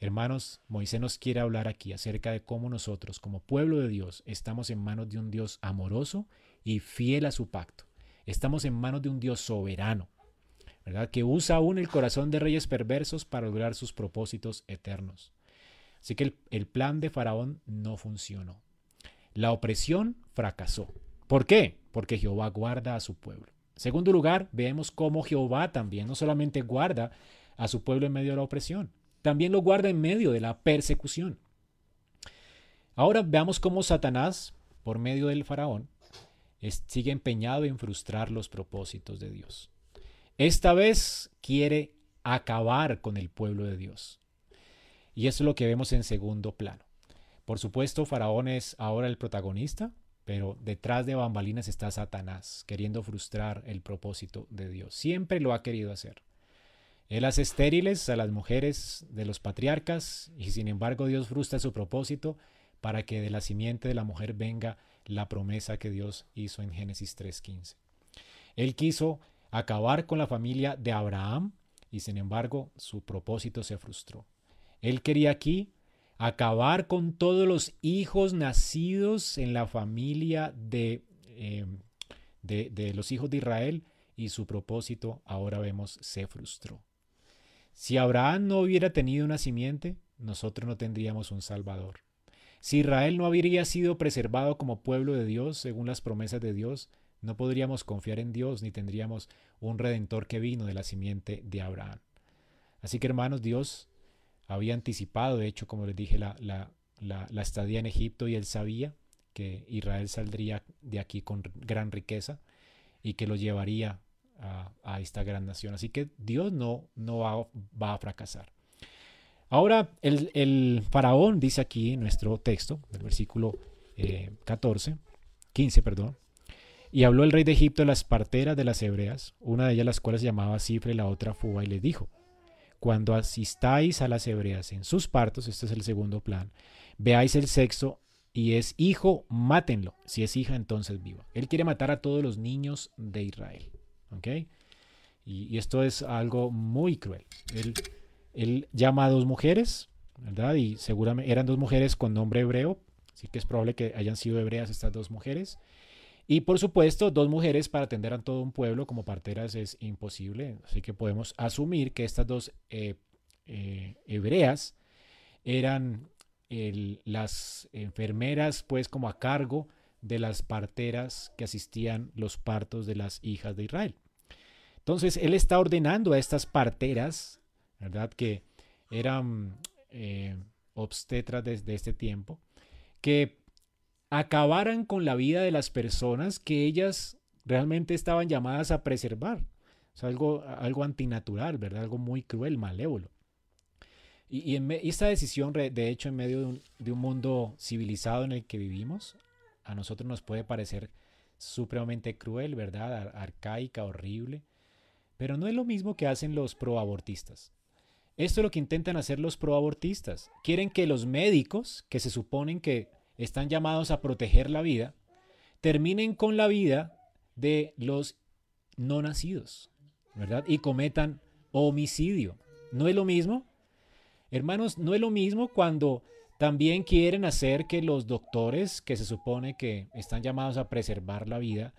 S1: Hermanos, Moisés nos quiere hablar aquí acerca de cómo nosotros, como pueblo de Dios, estamos en manos de un Dios amoroso y fiel a su pacto. Estamos en manos de un Dios soberano, ¿verdad? Que usa aún el corazón de reyes perversos para lograr sus propósitos eternos. Así que el, el plan de Faraón no funcionó. La opresión fracasó. ¿Por qué? Porque Jehová guarda a su pueblo. En segundo lugar, vemos cómo Jehová también no solamente guarda a su pueblo en medio de la opresión, también lo guarda en medio de la persecución. Ahora veamos cómo Satanás, por medio del faraón, sigue empeñado en frustrar los propósitos de Dios. Esta vez quiere acabar con el pueblo de Dios. Y eso es lo que vemos en segundo plano. Por supuesto, Faraón es ahora el protagonista, pero detrás de bambalinas está Satanás, queriendo frustrar el propósito de Dios. Siempre lo ha querido hacer. Él hace estériles a las mujeres de los patriarcas y sin embargo Dios frustra su propósito para que de la simiente de la mujer venga la promesa que Dios hizo en Génesis 3.15. Él quiso acabar con la familia de Abraham y sin embargo su propósito se frustró. Él quería aquí acabar con todos los hijos nacidos en la familia de, eh, de, de los hijos de Israel y su propósito ahora vemos se frustró. Si Abraham no hubiera tenido una simiente, nosotros no tendríamos un Salvador. Si Israel no habría sido preservado como pueblo de Dios según las promesas de Dios, no podríamos confiar en Dios ni tendríamos un redentor que vino de la simiente de Abraham. Así que hermanos, Dios había anticipado, de hecho, como les dije, la, la, estadía en Egipto y él sabía que Israel saldría de aquí con gran riqueza y que lo llevaría a, esta gran nación. Así que Dios no, no va, a fracasar. Ahora, el, faraón dice aquí en nuestro texto, el versículo 14, eh, 15, perdón, y habló el rey de Egipto de las parteras de las hebreas, una de ellas las cuales llamaba Cifre, la otra Fuba, y le dijo, cuando asistáis a las hebreas en sus partos, este es el segundo plan, veáis el sexo y es hijo, mátenlo. Si es hija, entonces viva. Él quiere matar a todos los niños de Israel. ¿Ok? Y, esto es algo muy cruel. Él, él, llama a dos mujeres, ¿verdad? Y seguramente eran dos mujeres con nombre hebreo, así que es probable que hayan sido hebreas estas dos mujeres. Y por supuesto, dos mujeres para atender a todo un pueblo como parteras es imposible. Así que podemos asumir que estas dos eh, eh, hebreas eran las enfermeras, pues como a cargo de las parteras que asistían los partos de las hijas de Israel. Entonces, él está ordenando a estas parteras, ¿verdad? Que eran eh, obstetras desde este tiempo, que acabaran con la vida de las personas que ellas realmente estaban llamadas a preservar. Es algo, algo antinatural, ¿verdad? Algo muy cruel, malévolo. Y, esta decisión, de hecho, en medio de un, de un, mundo civilizado en el que vivimos, a nosotros nos puede parecer supremamente cruel, ¿verdad? arcaica, horrible. Pero no es lo mismo que hacen los proabortistas. Esto es lo que intentan hacer los proabortistas. Quieren que los médicos, que se suponen que están llamados a proteger la vida, terminen con la vida de los no nacidos, ¿verdad? Y cometan homicidio. No es lo mismo Hermanos, no es lo mismo cuando también quieren hacer que los doctores, que se supone que están llamados a preservar la vida,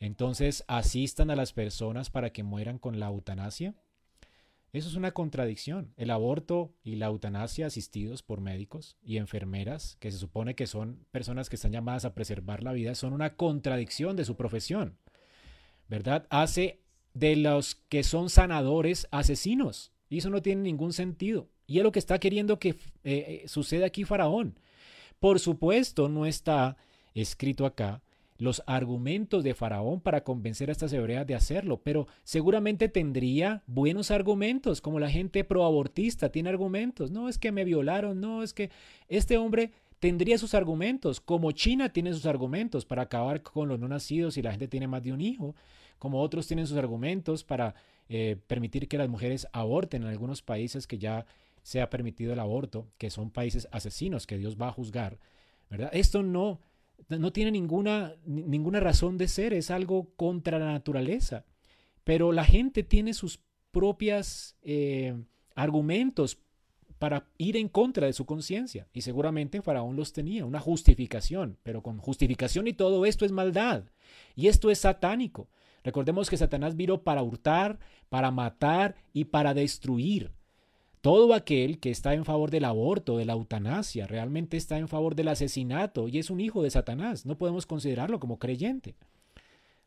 S1: entonces asistan a las personas para que mueran con la eutanasia. Eso es una contradicción. El aborto y la eutanasia asistidos por médicos y enfermeras, que se supone que son personas que están llamadas a preservar la vida, son una contradicción de su profesión. ¿Verdad? Hace de los que son sanadores asesinos. Y eso no tiene ningún sentido. Y es lo que está queriendo que eh, eh, suceda aquí Faraón. Por supuesto, no está escrito acá los argumentos de Faraón para convencer a estas hebreas de hacerlo, pero seguramente tendría buenos argumentos, como la gente proabortista tiene argumentos. No es que me violaron, no es que este hombre tendría sus argumentos, como China tiene sus argumentos para acabar con los no nacidos y la gente tiene más de un hijo, como otros tienen sus argumentos para eh, permitir que las mujeres aborten en algunos países que ya se ha permitido el aborto, que son países asesinos que Dios va a juzgar. ¿verdad? Esto no, no tiene ninguna, ninguna razón de ser, es algo contra la naturaleza. Pero la gente tiene sus propios eh, argumentos para ir en contra de su conciencia. Y seguramente Faraón los tenía, una justificación, pero con justificación y todo esto es maldad. Y esto es satánico. Recordemos que Satanás vino para hurtar, para matar y para destruir. Todo aquel que está en favor del aborto, de la eutanasia, realmente está en favor del asesinato y es un hijo de Satanás. No podemos considerarlo como creyente.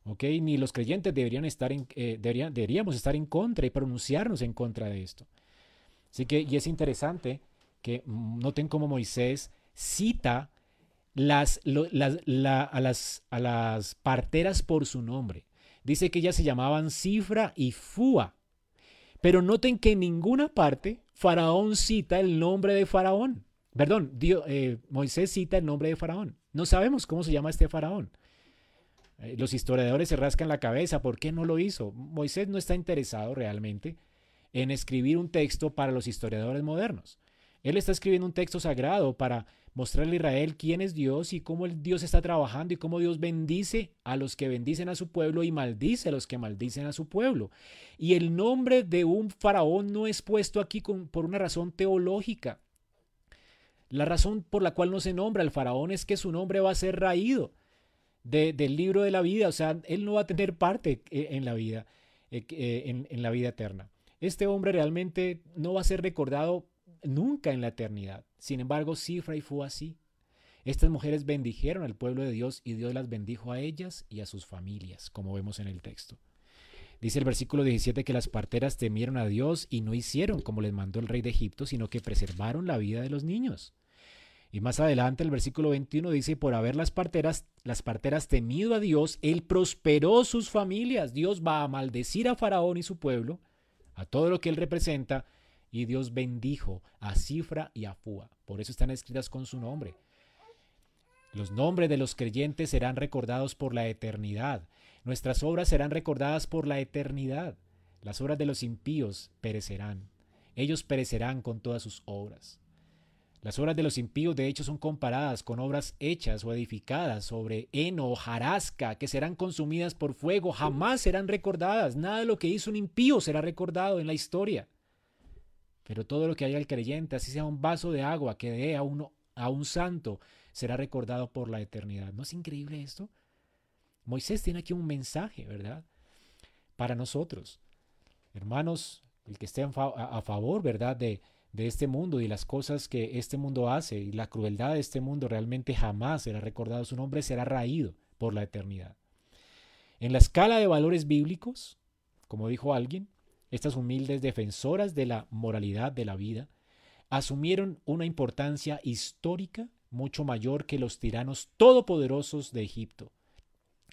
S1: ¿Ok? Ni los creyentes deberían estar en, eh, deberíamos estar en contra y pronunciarnos en contra de esto. Así que, y es interesante que noten cómo Moisés cita las, a las parteras por su nombre. Dice que ellas se llamaban Cifra y Fua. Pero noten que en ninguna parte Faraón cita el nombre de Faraón. Perdón, eh, Moisés cita el nombre de Faraón. No sabemos cómo se llama este Faraón. Eh, los historiadores se rascan la cabeza. ¿Por qué no lo hizo? Moisés no está interesado realmente en escribir un texto para los historiadores modernos. Él está escribiendo un texto sagrado para mostrarle a Israel quién es Dios y cómo el Dios está trabajando y cómo Dios bendice a los que bendicen a su pueblo y maldice a los que maldicen a su pueblo. Y el nombre de un faraón no es puesto aquí por una razón teológica. La razón por la cual no se nombra al faraón es que su nombre va a ser raído del libro de la vida, o sea, él no va a tener parte eh, en la vida, eh, eh, en la vida eterna. Este hombre realmente no va a ser recordado nunca en la eternidad. Sin embargo, Cifra y fue así. Estas mujeres bendijeron al pueblo de Dios y Dios las bendijo a ellas y a sus familias, como vemos en el texto. Dice el versículo 17 que las parteras temieron a Dios y no hicieron como les mandó el rey de Egipto, sino que preservaron la vida de los niños. Y más adelante el versículo 21 dice, por haber las parteras, las parteras temido a Dios, Él prosperó sus familias. Dios va a maldecir a Faraón y su pueblo, a todo lo que Él representa, y Dios bendijo a Cifra y a Fua. Por eso están escritas con su nombre. Los nombres de los creyentes serán recordados por la eternidad. Nuestras obras serán recordadas por la eternidad. Las obras de los impíos perecerán. Ellos perecerán con todas sus obras. Las obras de los impíos de hecho son comparadas con obras hechas o edificadas sobre heno o jarasca que serán consumidas por fuego. Jamás serán recordadas. Nada de lo que hizo un impío será recordado en la historia. Pero todo lo que haya el creyente, así sea un vaso de agua que dé a, uno, a un santo, será recordado por la eternidad. ¿No es increíble esto? Moisés tiene aquí un mensaje, ¿verdad? Para nosotros. Hermanos, el que esté a, favor, ¿verdad? De, de este mundo y las cosas que este mundo hace y la crueldad de este mundo realmente jamás será recordado. Su nombre será raído por la eternidad. En la escala de valores bíblicos, como dijo alguien, estas humildes defensoras de la moralidad de la vida asumieron una importancia histórica mucho mayor que los tiranos todopoderosos de Egipto.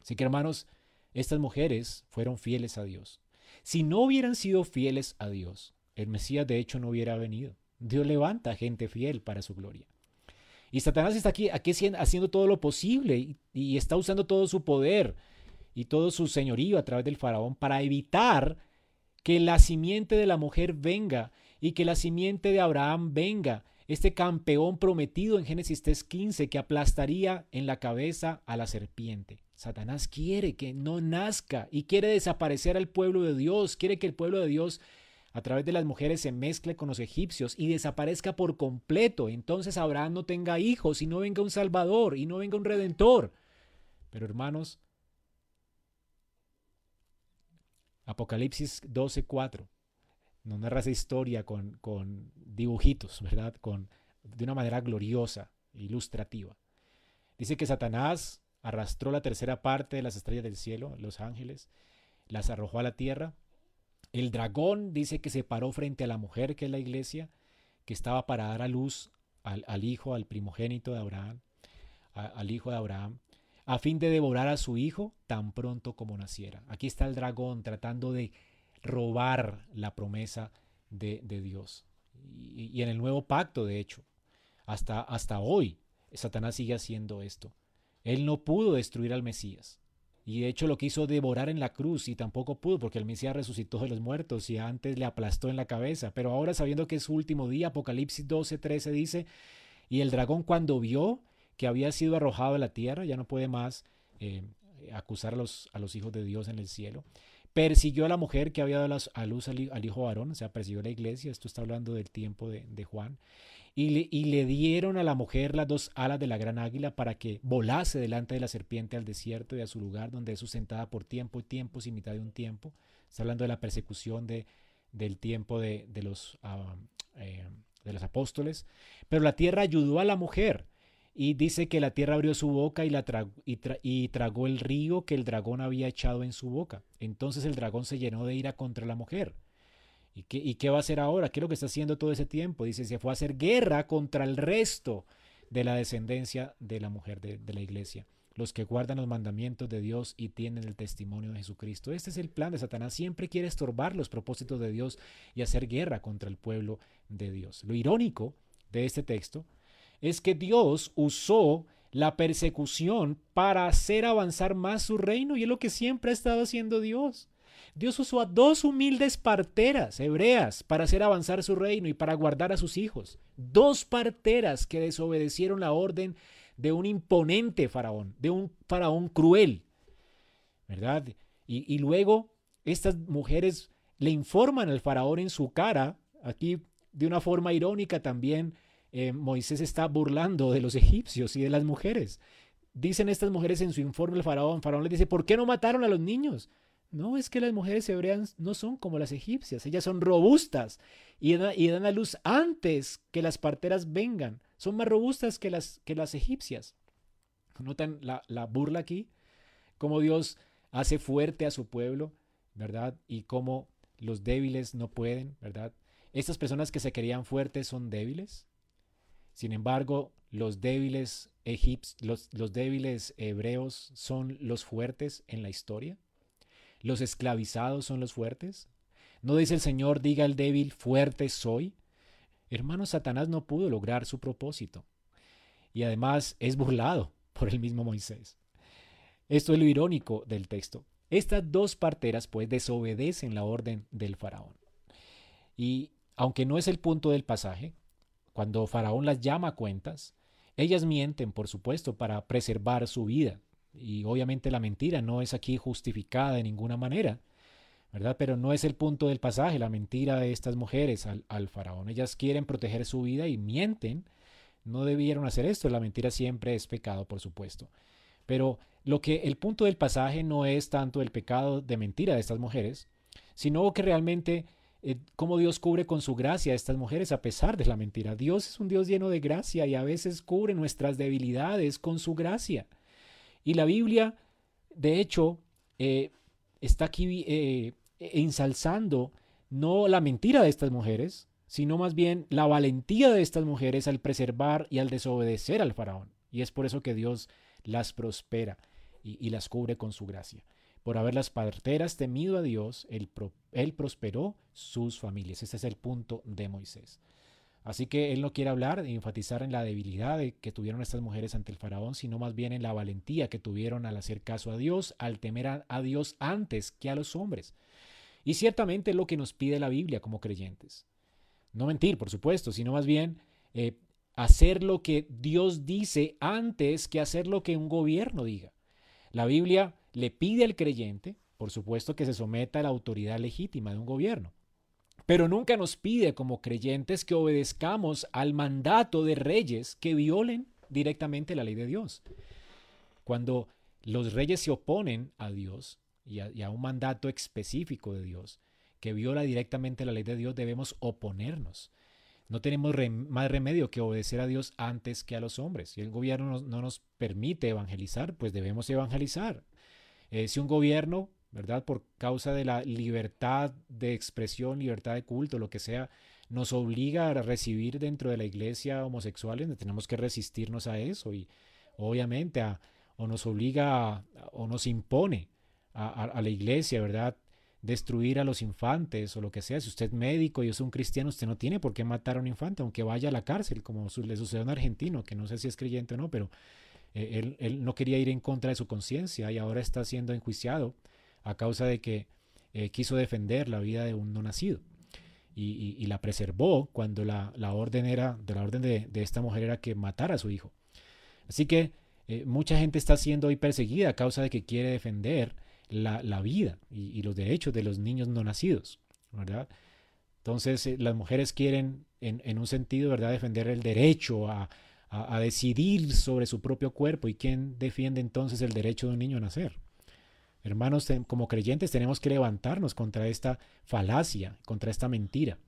S1: Así que hermanos, estas mujeres fueron fieles a Dios. Si no hubieran sido fieles a Dios, el Mesías de hecho no hubiera venido. Dios levanta gente fiel para su gloria. Y Satanás está aquí, haciendo todo lo posible y, y está usando todo su poder y todo su señorío a través del faraón para evitar que la simiente de la mujer venga y que la simiente de Abraham venga, este campeón prometido en Génesis 3.15 que aplastaría en la cabeza a la serpiente. Satanás quiere que no nazca y quiere desaparecer al pueblo de Dios, quiere que el pueblo de Dios a través de las mujeres se mezcle con los egipcios y desaparezca por completo. Entonces Abraham no tenga hijos y no venga un Salvador y no venga un Redentor. Pero hermanos, Apocalipsis 12:4 nos narra esa historia con, con dibujitos, ¿verdad? Con, de una manera gloriosa, ilustrativa. Dice que Satanás arrastró la tercera parte de las estrellas del cielo, los ángeles, las arrojó a la tierra el dragón dice que se paró frente a la mujer, que es la iglesia, que estaba para dar a luz al, hijo, al primogénito de Abraham, al hijo de Abraham, a fin de devorar a su hijo tan pronto como naciera. Aquí está el dragón tratando de robar la promesa de, Dios. Y, en el nuevo pacto, de hecho, hasta, hasta hoy, Satanás sigue haciendo esto. Él no pudo destruir al Mesías. Y de hecho lo quiso devorar en la cruz y tampoco pudo porque el Mesías resucitó de los muertos y antes le aplastó en la cabeza. Pero ahora sabiendo que es su último día, Apocalipsis 12, 13 dice, y el dragón cuando vio que había sido arrojado a la tierra, ya no puede más eh, acusar a los, a los hijos de Dios en el cielo, persiguió a la mujer que había dado a luz al, hijo varón, o sea, persiguió la iglesia, esto está hablando del tiempo de, Juan, y le, y le, dieron a la mujer las dos alas de la gran águila para que volase delante de la serpiente al desierto y a su lugar donde es sustentada por tiempo y tiempo y mitad de un tiempo. Está hablando de la persecución de, del tiempo de, de los, ah, eh, de los apóstoles. Pero la tierra ayudó a la mujer y dice que la tierra abrió su boca y, la y, y, tragó el río que el dragón había echado en su boca. Entonces el dragón se llenó de ira contra la mujer ¿Y qué, va a hacer ahora? ¿Qué es lo que está haciendo todo ese tiempo? Dice, se fue a hacer guerra contra el resto de la descendencia de la mujer de, la iglesia, los que guardan los mandamientos de Dios y tienen el testimonio de Jesucristo. Este es el plan de Satanás. Siempre quiere estorbar los propósitos de Dios y hacer guerra contra el pueblo de Dios. Lo irónico de este texto es que Dios usó la persecución para hacer avanzar más su reino y es lo que siempre ha estado haciendo Dios. Dios usó a dos humildes parteras hebreas para hacer avanzar su reino y para guardar a sus hijos. Dos parteras que desobedecieron la orden de un imponente faraón, de un faraón cruel. ¿Verdad? Y, luego estas mujeres le informan al faraón en su cara, aquí de una forma irónica también, eh, Moisés está burlando de los egipcios y de las mujeres. Dicen estas mujeres en su informe al faraón, faraón les dice, ¿por qué no mataron a los niños? No, es que las mujeres hebreas no son como las egipcias, ellas son robustas y, dan a luz antes que las parteras vengan, son más robustas que las, que las egipcias. ¿Notan la, la burla aquí? Cómo Dios hace fuerte a su pueblo, ¿verdad? Y cómo los débiles no pueden, ¿verdad? Estas personas que se querían fuertes son débiles. Sin embargo, los débiles los débiles hebreos son los fuertes en la historia. ¿Los esclavizados son los fuertes? ¿No dice el Señor, diga el débil, fuerte soy? Hermano, Satanás no pudo lograr su propósito. Y además es burlado por el mismo Moisés. Esto es lo irónico del texto. Estas dos parteras pues desobedecen la orden del faraón. Y aunque no es el punto del pasaje, cuando faraón las llama a cuentas, ellas mienten, por supuesto, para preservar su vida. Y obviamente la mentira no es aquí justificada de ninguna manera, ¿verdad? Pero no es el punto del pasaje, la mentira de estas mujeres al, faraón. Ellas quieren proteger su vida y mienten. No debieron hacer esto. La mentira siempre es pecado, por supuesto. Pero lo que el punto del pasaje no es tanto el pecado de mentira de estas mujeres, sino que realmente eh, cómo Dios cubre con su gracia a estas mujeres a pesar de la mentira. Dios es un Dios lleno de gracia y a veces cubre nuestras debilidades con su gracia. Y la Biblia, de hecho, eh, está aquí eh, ensalzando no la mentira de estas mujeres, sino más bien la valentía de estas mujeres al preservar y al desobedecer al faraón. Y es por eso que Dios las prospera y, las cubre con su gracia. Por haber las parteras temido a Dios, él, prosperó sus familias. Ese es el punto de Moisés. Así que él no quiere hablar y enfatizar en la debilidad que tuvieron estas mujeres ante el faraón, sino más bien en la valentía que tuvieron al hacer caso a Dios, al temer a, Dios antes que a los hombres. Y ciertamente es lo que nos pide la Biblia como creyentes. No mentir, por supuesto, sino más bien eh, hacer lo que Dios dice antes que hacer lo que un gobierno diga. La Biblia le pide al creyente, por supuesto, que se someta a la autoridad legítima de un gobierno. pero nunca nos pide como creyentes que obedezcamos al mandato de reyes que violen directamente la ley de Dios. Cuando los reyes se oponen a Dios y a, un mandato específico de Dios que viola directamente la ley de Dios, debemos oponernos. No tenemos más remedio que obedecer a Dios antes que a los hombres. Si el gobierno no, nos permite evangelizar, pues debemos evangelizar. Eh, si un gobierno, ¿verdad? Por causa de la libertad de expresión, libertad de culto, lo que sea, nos obliga a recibir dentro de la iglesia homosexuales, tenemos que resistirnos a eso y obviamente o nos obliga o nos impone a, la iglesia, ¿verdad? Destruir a los infantes o lo que sea. Si usted es médico y es un cristiano, usted no tiene por qué matar a un infante, aunque vaya a la cárcel, como le sucedió a un argentino, que no sé si es creyente o no, pero eh, él, no quería ir en contra de su conciencia y ahora está siendo enjuiciado a causa de que eh, quiso defender la vida de un no nacido. Y, la preservó cuando la, orden era, de la orden de, esta mujer era que matara a su hijo. Así que eh, mucha gente está siendo hoy perseguida a causa de que quiere defender la, vida y, los derechos de los niños no nacidos, ¿verdad? Entonces las mujeres quieren, en, un sentido, ¿verdad?, defender el derecho a, decidir sobre su propio cuerpo. ¿Y quién defiende entonces el derecho de un niño a nacer? Hermanos, como creyentes tenemos que levantarnos contra esta falacia, contra esta mentira.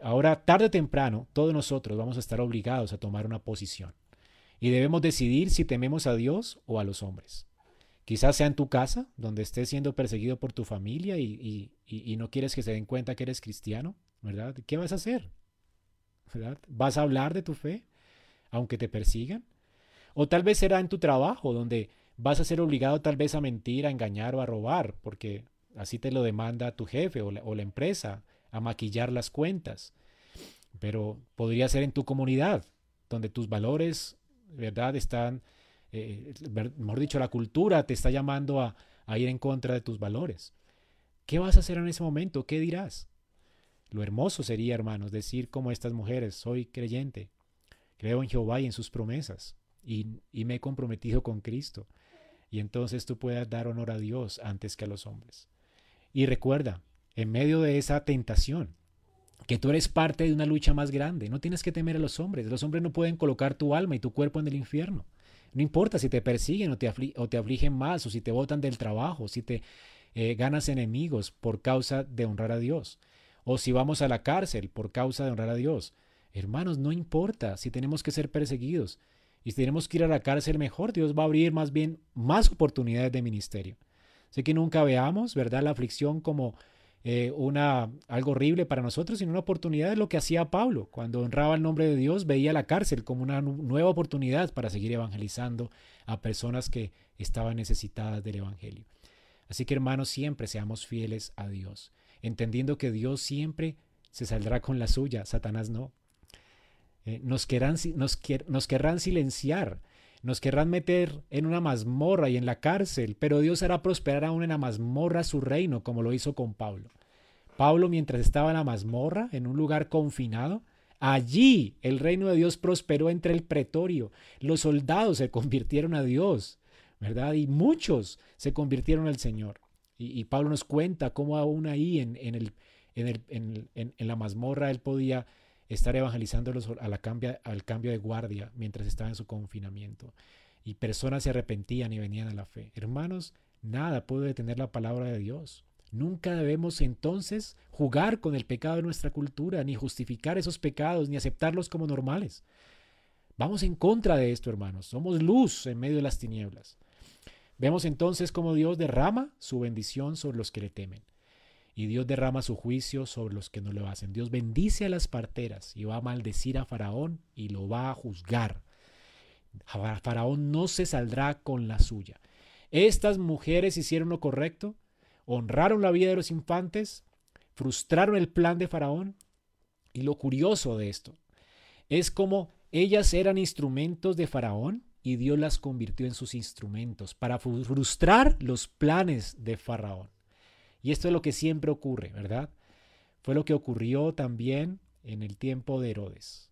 S1: Ahora, tarde o temprano, todos nosotros vamos a estar obligados a tomar una posición y debemos decidir si tememos a Dios o a los hombres. Quizás sea en tu casa, donde estés siendo perseguido por tu familia y, no quieres que se den cuenta que eres cristiano, ¿verdad? ¿Qué vas a hacer? ¿Verdad? ¿Vas a hablar de tu fe, aunque te persigan? O tal vez será en tu trabajo, donde vas a ser obligado tal vez a mentir, a engañar o a robar, porque así te lo demanda tu jefe o la empresa, a maquillar las cuentas. Pero podría ser en tu comunidad, donde tus valores ¿verdad? Están, eh, mejor dicho, la cultura te está llamando a, ir en contra de tus valores. ¿Qué vas a hacer en ese momento? ¿Qué dirás? Lo hermoso sería, hermanos, decir como estas mujeres, soy creyente, creo en Jehová y en sus promesas, y, me he comprometido con Cristo. Y entonces tú puedas dar honor a Dios antes que a los hombres. Y recuerda, en medio de esa tentación, que tú eres parte de una lucha más grande. No tienes que temer a los hombres. Los hombres no pueden colocar tu alma y tu cuerpo en el infierno. No importa si te persiguen o te, o te afligen más, o si te botan del trabajo, si te eh, ganas enemigos por causa de honrar a Dios, o si vamos a la cárcel por causa de honrar a Dios. Hermanos, no importa si tenemos que ser perseguidos y si tenemos que ir a la cárcel mejor, Dios va a abrir más bien más oportunidades de ministerio. Así que nunca veamos, ¿verdad?, la aflicción como eh, una, algo horrible para nosotros, sino una oportunidad de lo que hacía Pablo. Cuando honraba el nombre de Dios, veía la cárcel como una nueva oportunidad para seguir evangelizando a personas que estaban necesitadas del Evangelio. Así que hermanos, siempre seamos fieles a Dios, entendiendo que Dios siempre se saldrá con la suya, Satanás no. Eh, nos, querrán, nos, querrán silenciar, nos querrán meter en una mazmorra y en la cárcel, pero Dios hará prosperar aún en la mazmorra su reino, como lo hizo con Pablo. Pablo, mientras estaba en la mazmorra, en un lugar confinado, allí el reino de Dios prosperó entre el pretorio. Los soldados se convirtieron a Dios, ¿verdad? Y muchos se convirtieron al Señor. Y, Pablo nos cuenta cómo aún ahí en, en, el, en, el, en la mazmorra él podía estar evangelizando a la al cambio de guardia mientras estaba en su confinamiento. Y personas se arrepentían y venían a la fe. Hermanos, nada puede detener la palabra de Dios. Nunca debemos entonces jugar con el pecado de nuestra cultura, ni justificar esos pecados, ni aceptarlos como normales. Vamos en contra de esto, hermanos. Somos luz en medio de las tinieblas. Vemos entonces cómo Dios derrama su bendición sobre los que le temen y Dios derrama su juicio sobre los que no lo hacen. Dios bendice a las parteras y va a maldecir a Faraón y lo va a juzgar. Faraón no se saldrá con la suya. Estas mujeres hicieron lo correcto, honraron la vida de los infantes, frustraron el plan de Faraón. Y lo curioso de esto es como ellas eran instrumentos de Faraón y Dios las convirtió en sus instrumentos para frustrar los planes de Faraón. Y esto es lo que siempre ocurre, ¿verdad? Fue lo que ocurrió también en el tiempo de Herodes.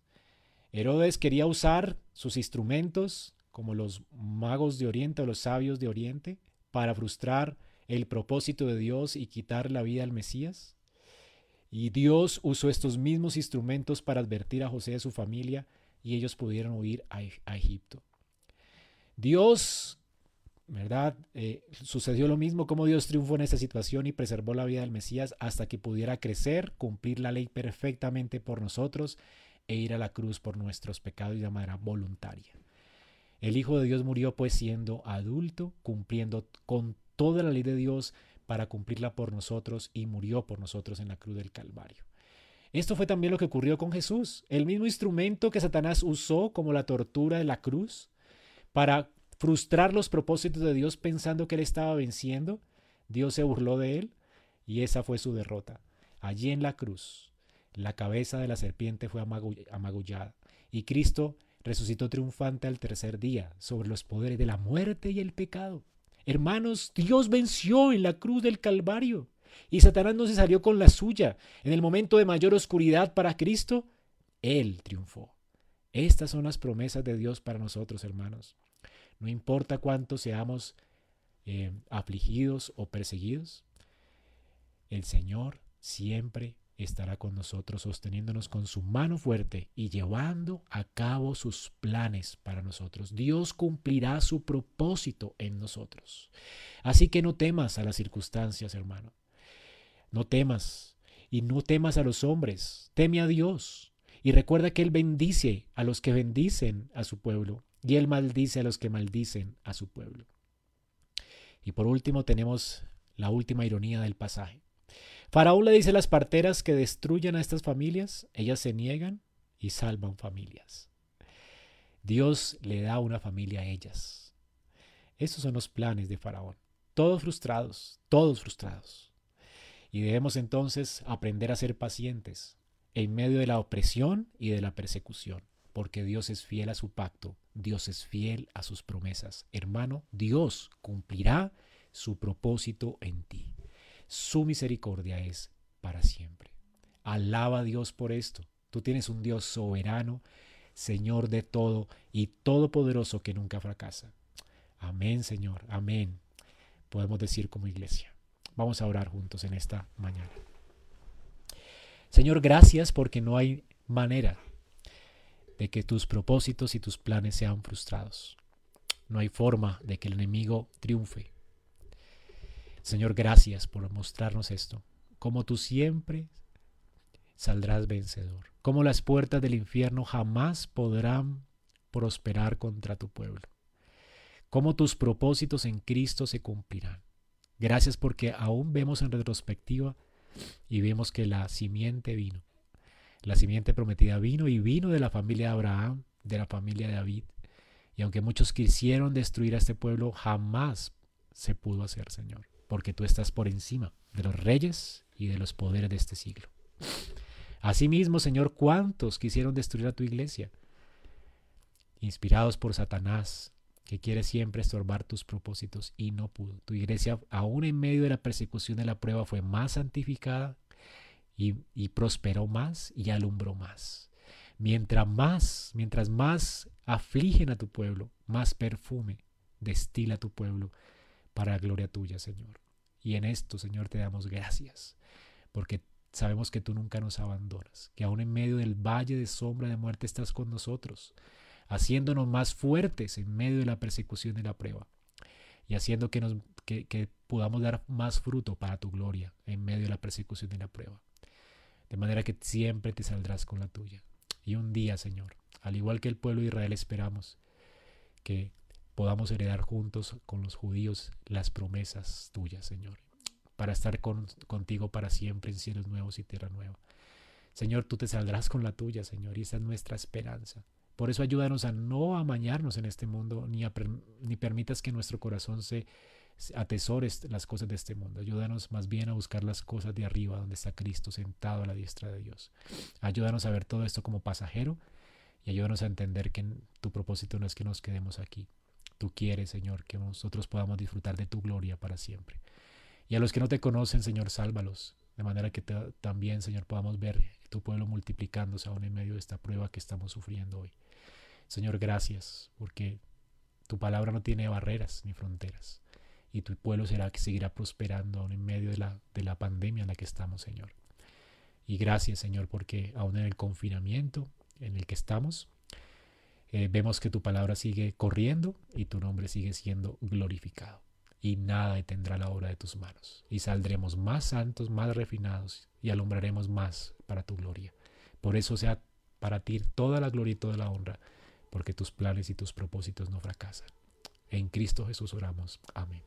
S1: Herodes quería usar sus instrumentos, como los magos de Oriente o los sabios de Oriente, para frustrar el propósito de Dios y quitar la vida al Mesías. Y Dios usó estos mismos instrumentos para advertir a José de su familia y ellos pudieron huir a, Egipto. Dios, ¿verdad? Eh, sucedió lo mismo como Dios triunfó en esta situación y preservó la vida del Mesías hasta que pudiera crecer, cumplir la ley perfectamente por nosotros e ir a la cruz por nuestros pecados de manera voluntaria. El Hijo de Dios murió pues siendo adulto, cumpliendo con toda la ley de Dios para cumplirla por nosotros y murió por nosotros en la cruz del Calvario. Esto fue también lo que ocurrió con Jesús, el mismo instrumento que Satanás usó como la tortura de la cruz para frustrar los propósitos de Dios pensando que él estaba venciendo. Dios se burló de él y esa fue su derrota. Allí en la cruz, la cabeza de la serpiente fue amagullada y Cristo resucitó triunfante al tercer día sobre los poderes de la muerte y el pecado. Hermanos, Dios venció en la cruz del Calvario. Y Satanás no se salió con la suya. En el momento de mayor oscuridad para Cristo, Él triunfó. Estas son las promesas de Dios para nosotros, hermanos. No importa cuánto seamos eh, afligidos o perseguidos, el Señor siempre estará con nosotros, sosteniéndonos con su mano fuerte y llevando a cabo sus planes para nosotros. Dios cumplirá su propósito en nosotros. Así que no temas a las circunstancias, hermano. No temas y no temas a los hombres. Teme a Dios. Y recuerda que Él bendice a los que bendicen a su pueblo y Él maldice a los que maldicen a su pueblo. Y por último tenemos la última ironía del pasaje. Faraón le dice a las parteras que destruyan a estas familias, ellas se niegan y salvan familias. Dios le da una familia a ellas. Esos son los planes de Faraón. Todos frustrados, todos frustrados. Y debemos entonces aprender a ser pacientes en medio de la opresión y de la persecución, porque Dios es fiel a su pacto, Dios es fiel a sus promesas. Hermano, Dios cumplirá su propósito en ti. Su misericordia es para siempre. Alaba a Dios por esto. Tú tienes un Dios soberano, Señor de todo y todopoderoso que nunca fracasa. Amén, Señor. Amén. Podemos decir como iglesia. Vamos a orar juntos en esta mañana. Señor, gracias porque no hay manera de que tus propósitos y tus planes sean frustrados. No hay forma de que el enemigo triunfe. Señor, gracias por mostrarnos esto, como tú siempre saldrás vencedor, como las puertas del infierno jamás podrán prosperar contra tu pueblo, como tus propósitos en Cristo se cumplirán. Gracias porque aún vemos en retrospectiva y vemos que la simiente vino, la simiente prometida vino y vino de la familia de Abraham, de la familia de David. Y aunque muchos quisieron destruir a este pueblo, jamás se pudo hacer, Señor porque tú estás por encima de los reyes y de los poderes de este siglo. Asimismo, Señor, ¿cuántos quisieron destruir a tu iglesia? Inspirados por Satanás, que quiere siempre estorbar tus propósitos y no pudo. Tu iglesia, aún en medio de la persecución de la prueba, fue más santificada y, prosperó más y alumbró más. Mientras más, mientras más afligen a tu pueblo, más perfume destila tu pueblo para la gloria tuya, Señor. Y en esto, Señor, te damos gracias, porque sabemos que tú nunca nos abandonas, que aún en medio del valle de sombra de muerte estás con nosotros, haciéndonos más fuertes en medio de la persecución y la prueba, y haciendo que, nos, que, podamos dar más fruto para tu gloria en medio de la persecución y la prueba. De manera que siempre te saldrás con la tuya. Y un día, Señor, al igual que el pueblo de Israel, esperamos que podamos heredar juntos con los judíos las promesas tuyas, Señor, para estar contigo para siempre en cielos nuevos y tierra nueva. Señor, tú te saldrás con la tuya, Señor, y esa es nuestra esperanza. Por eso ayúdanos a no amañarnos en este mundo, ni, ni permitas que nuestro corazón se atesore las cosas de este mundo. Ayúdanos más bien a buscar las cosas de arriba, donde está Cristo sentado a la diestra de Dios. Ayúdanos a ver todo esto como pasajero y ayúdanos a entender que tu propósito no es que nos quedemos aquí, tú quieres, Señor, que nosotros podamos disfrutar de tu gloria para siempre. Y a los que no te conocen, Señor, sálvalos, de manera que también, Señor, podamos ver tu pueblo multiplicándose aún en medio de esta prueba que estamos sufriendo hoy. Señor, gracias, porque tu palabra no tiene barreras ni fronteras. Y tu pueblo será que seguirá prosperando aún en medio de la, de la pandemia en la que estamos, Señor. Y gracias, Señor, porque aún en el confinamiento en el que estamos, eh, vemos que tu palabra sigue corriendo y tu nombre sigue siendo glorificado. Y nada detendrá la obra de tus manos. Y saldremos más santos, más refinados y alumbraremos más para tu gloria. Por eso sea para ti toda la gloria y toda la honra, porque tus planes y tus propósitos no fracasan. En Cristo Jesús oramos. Amén.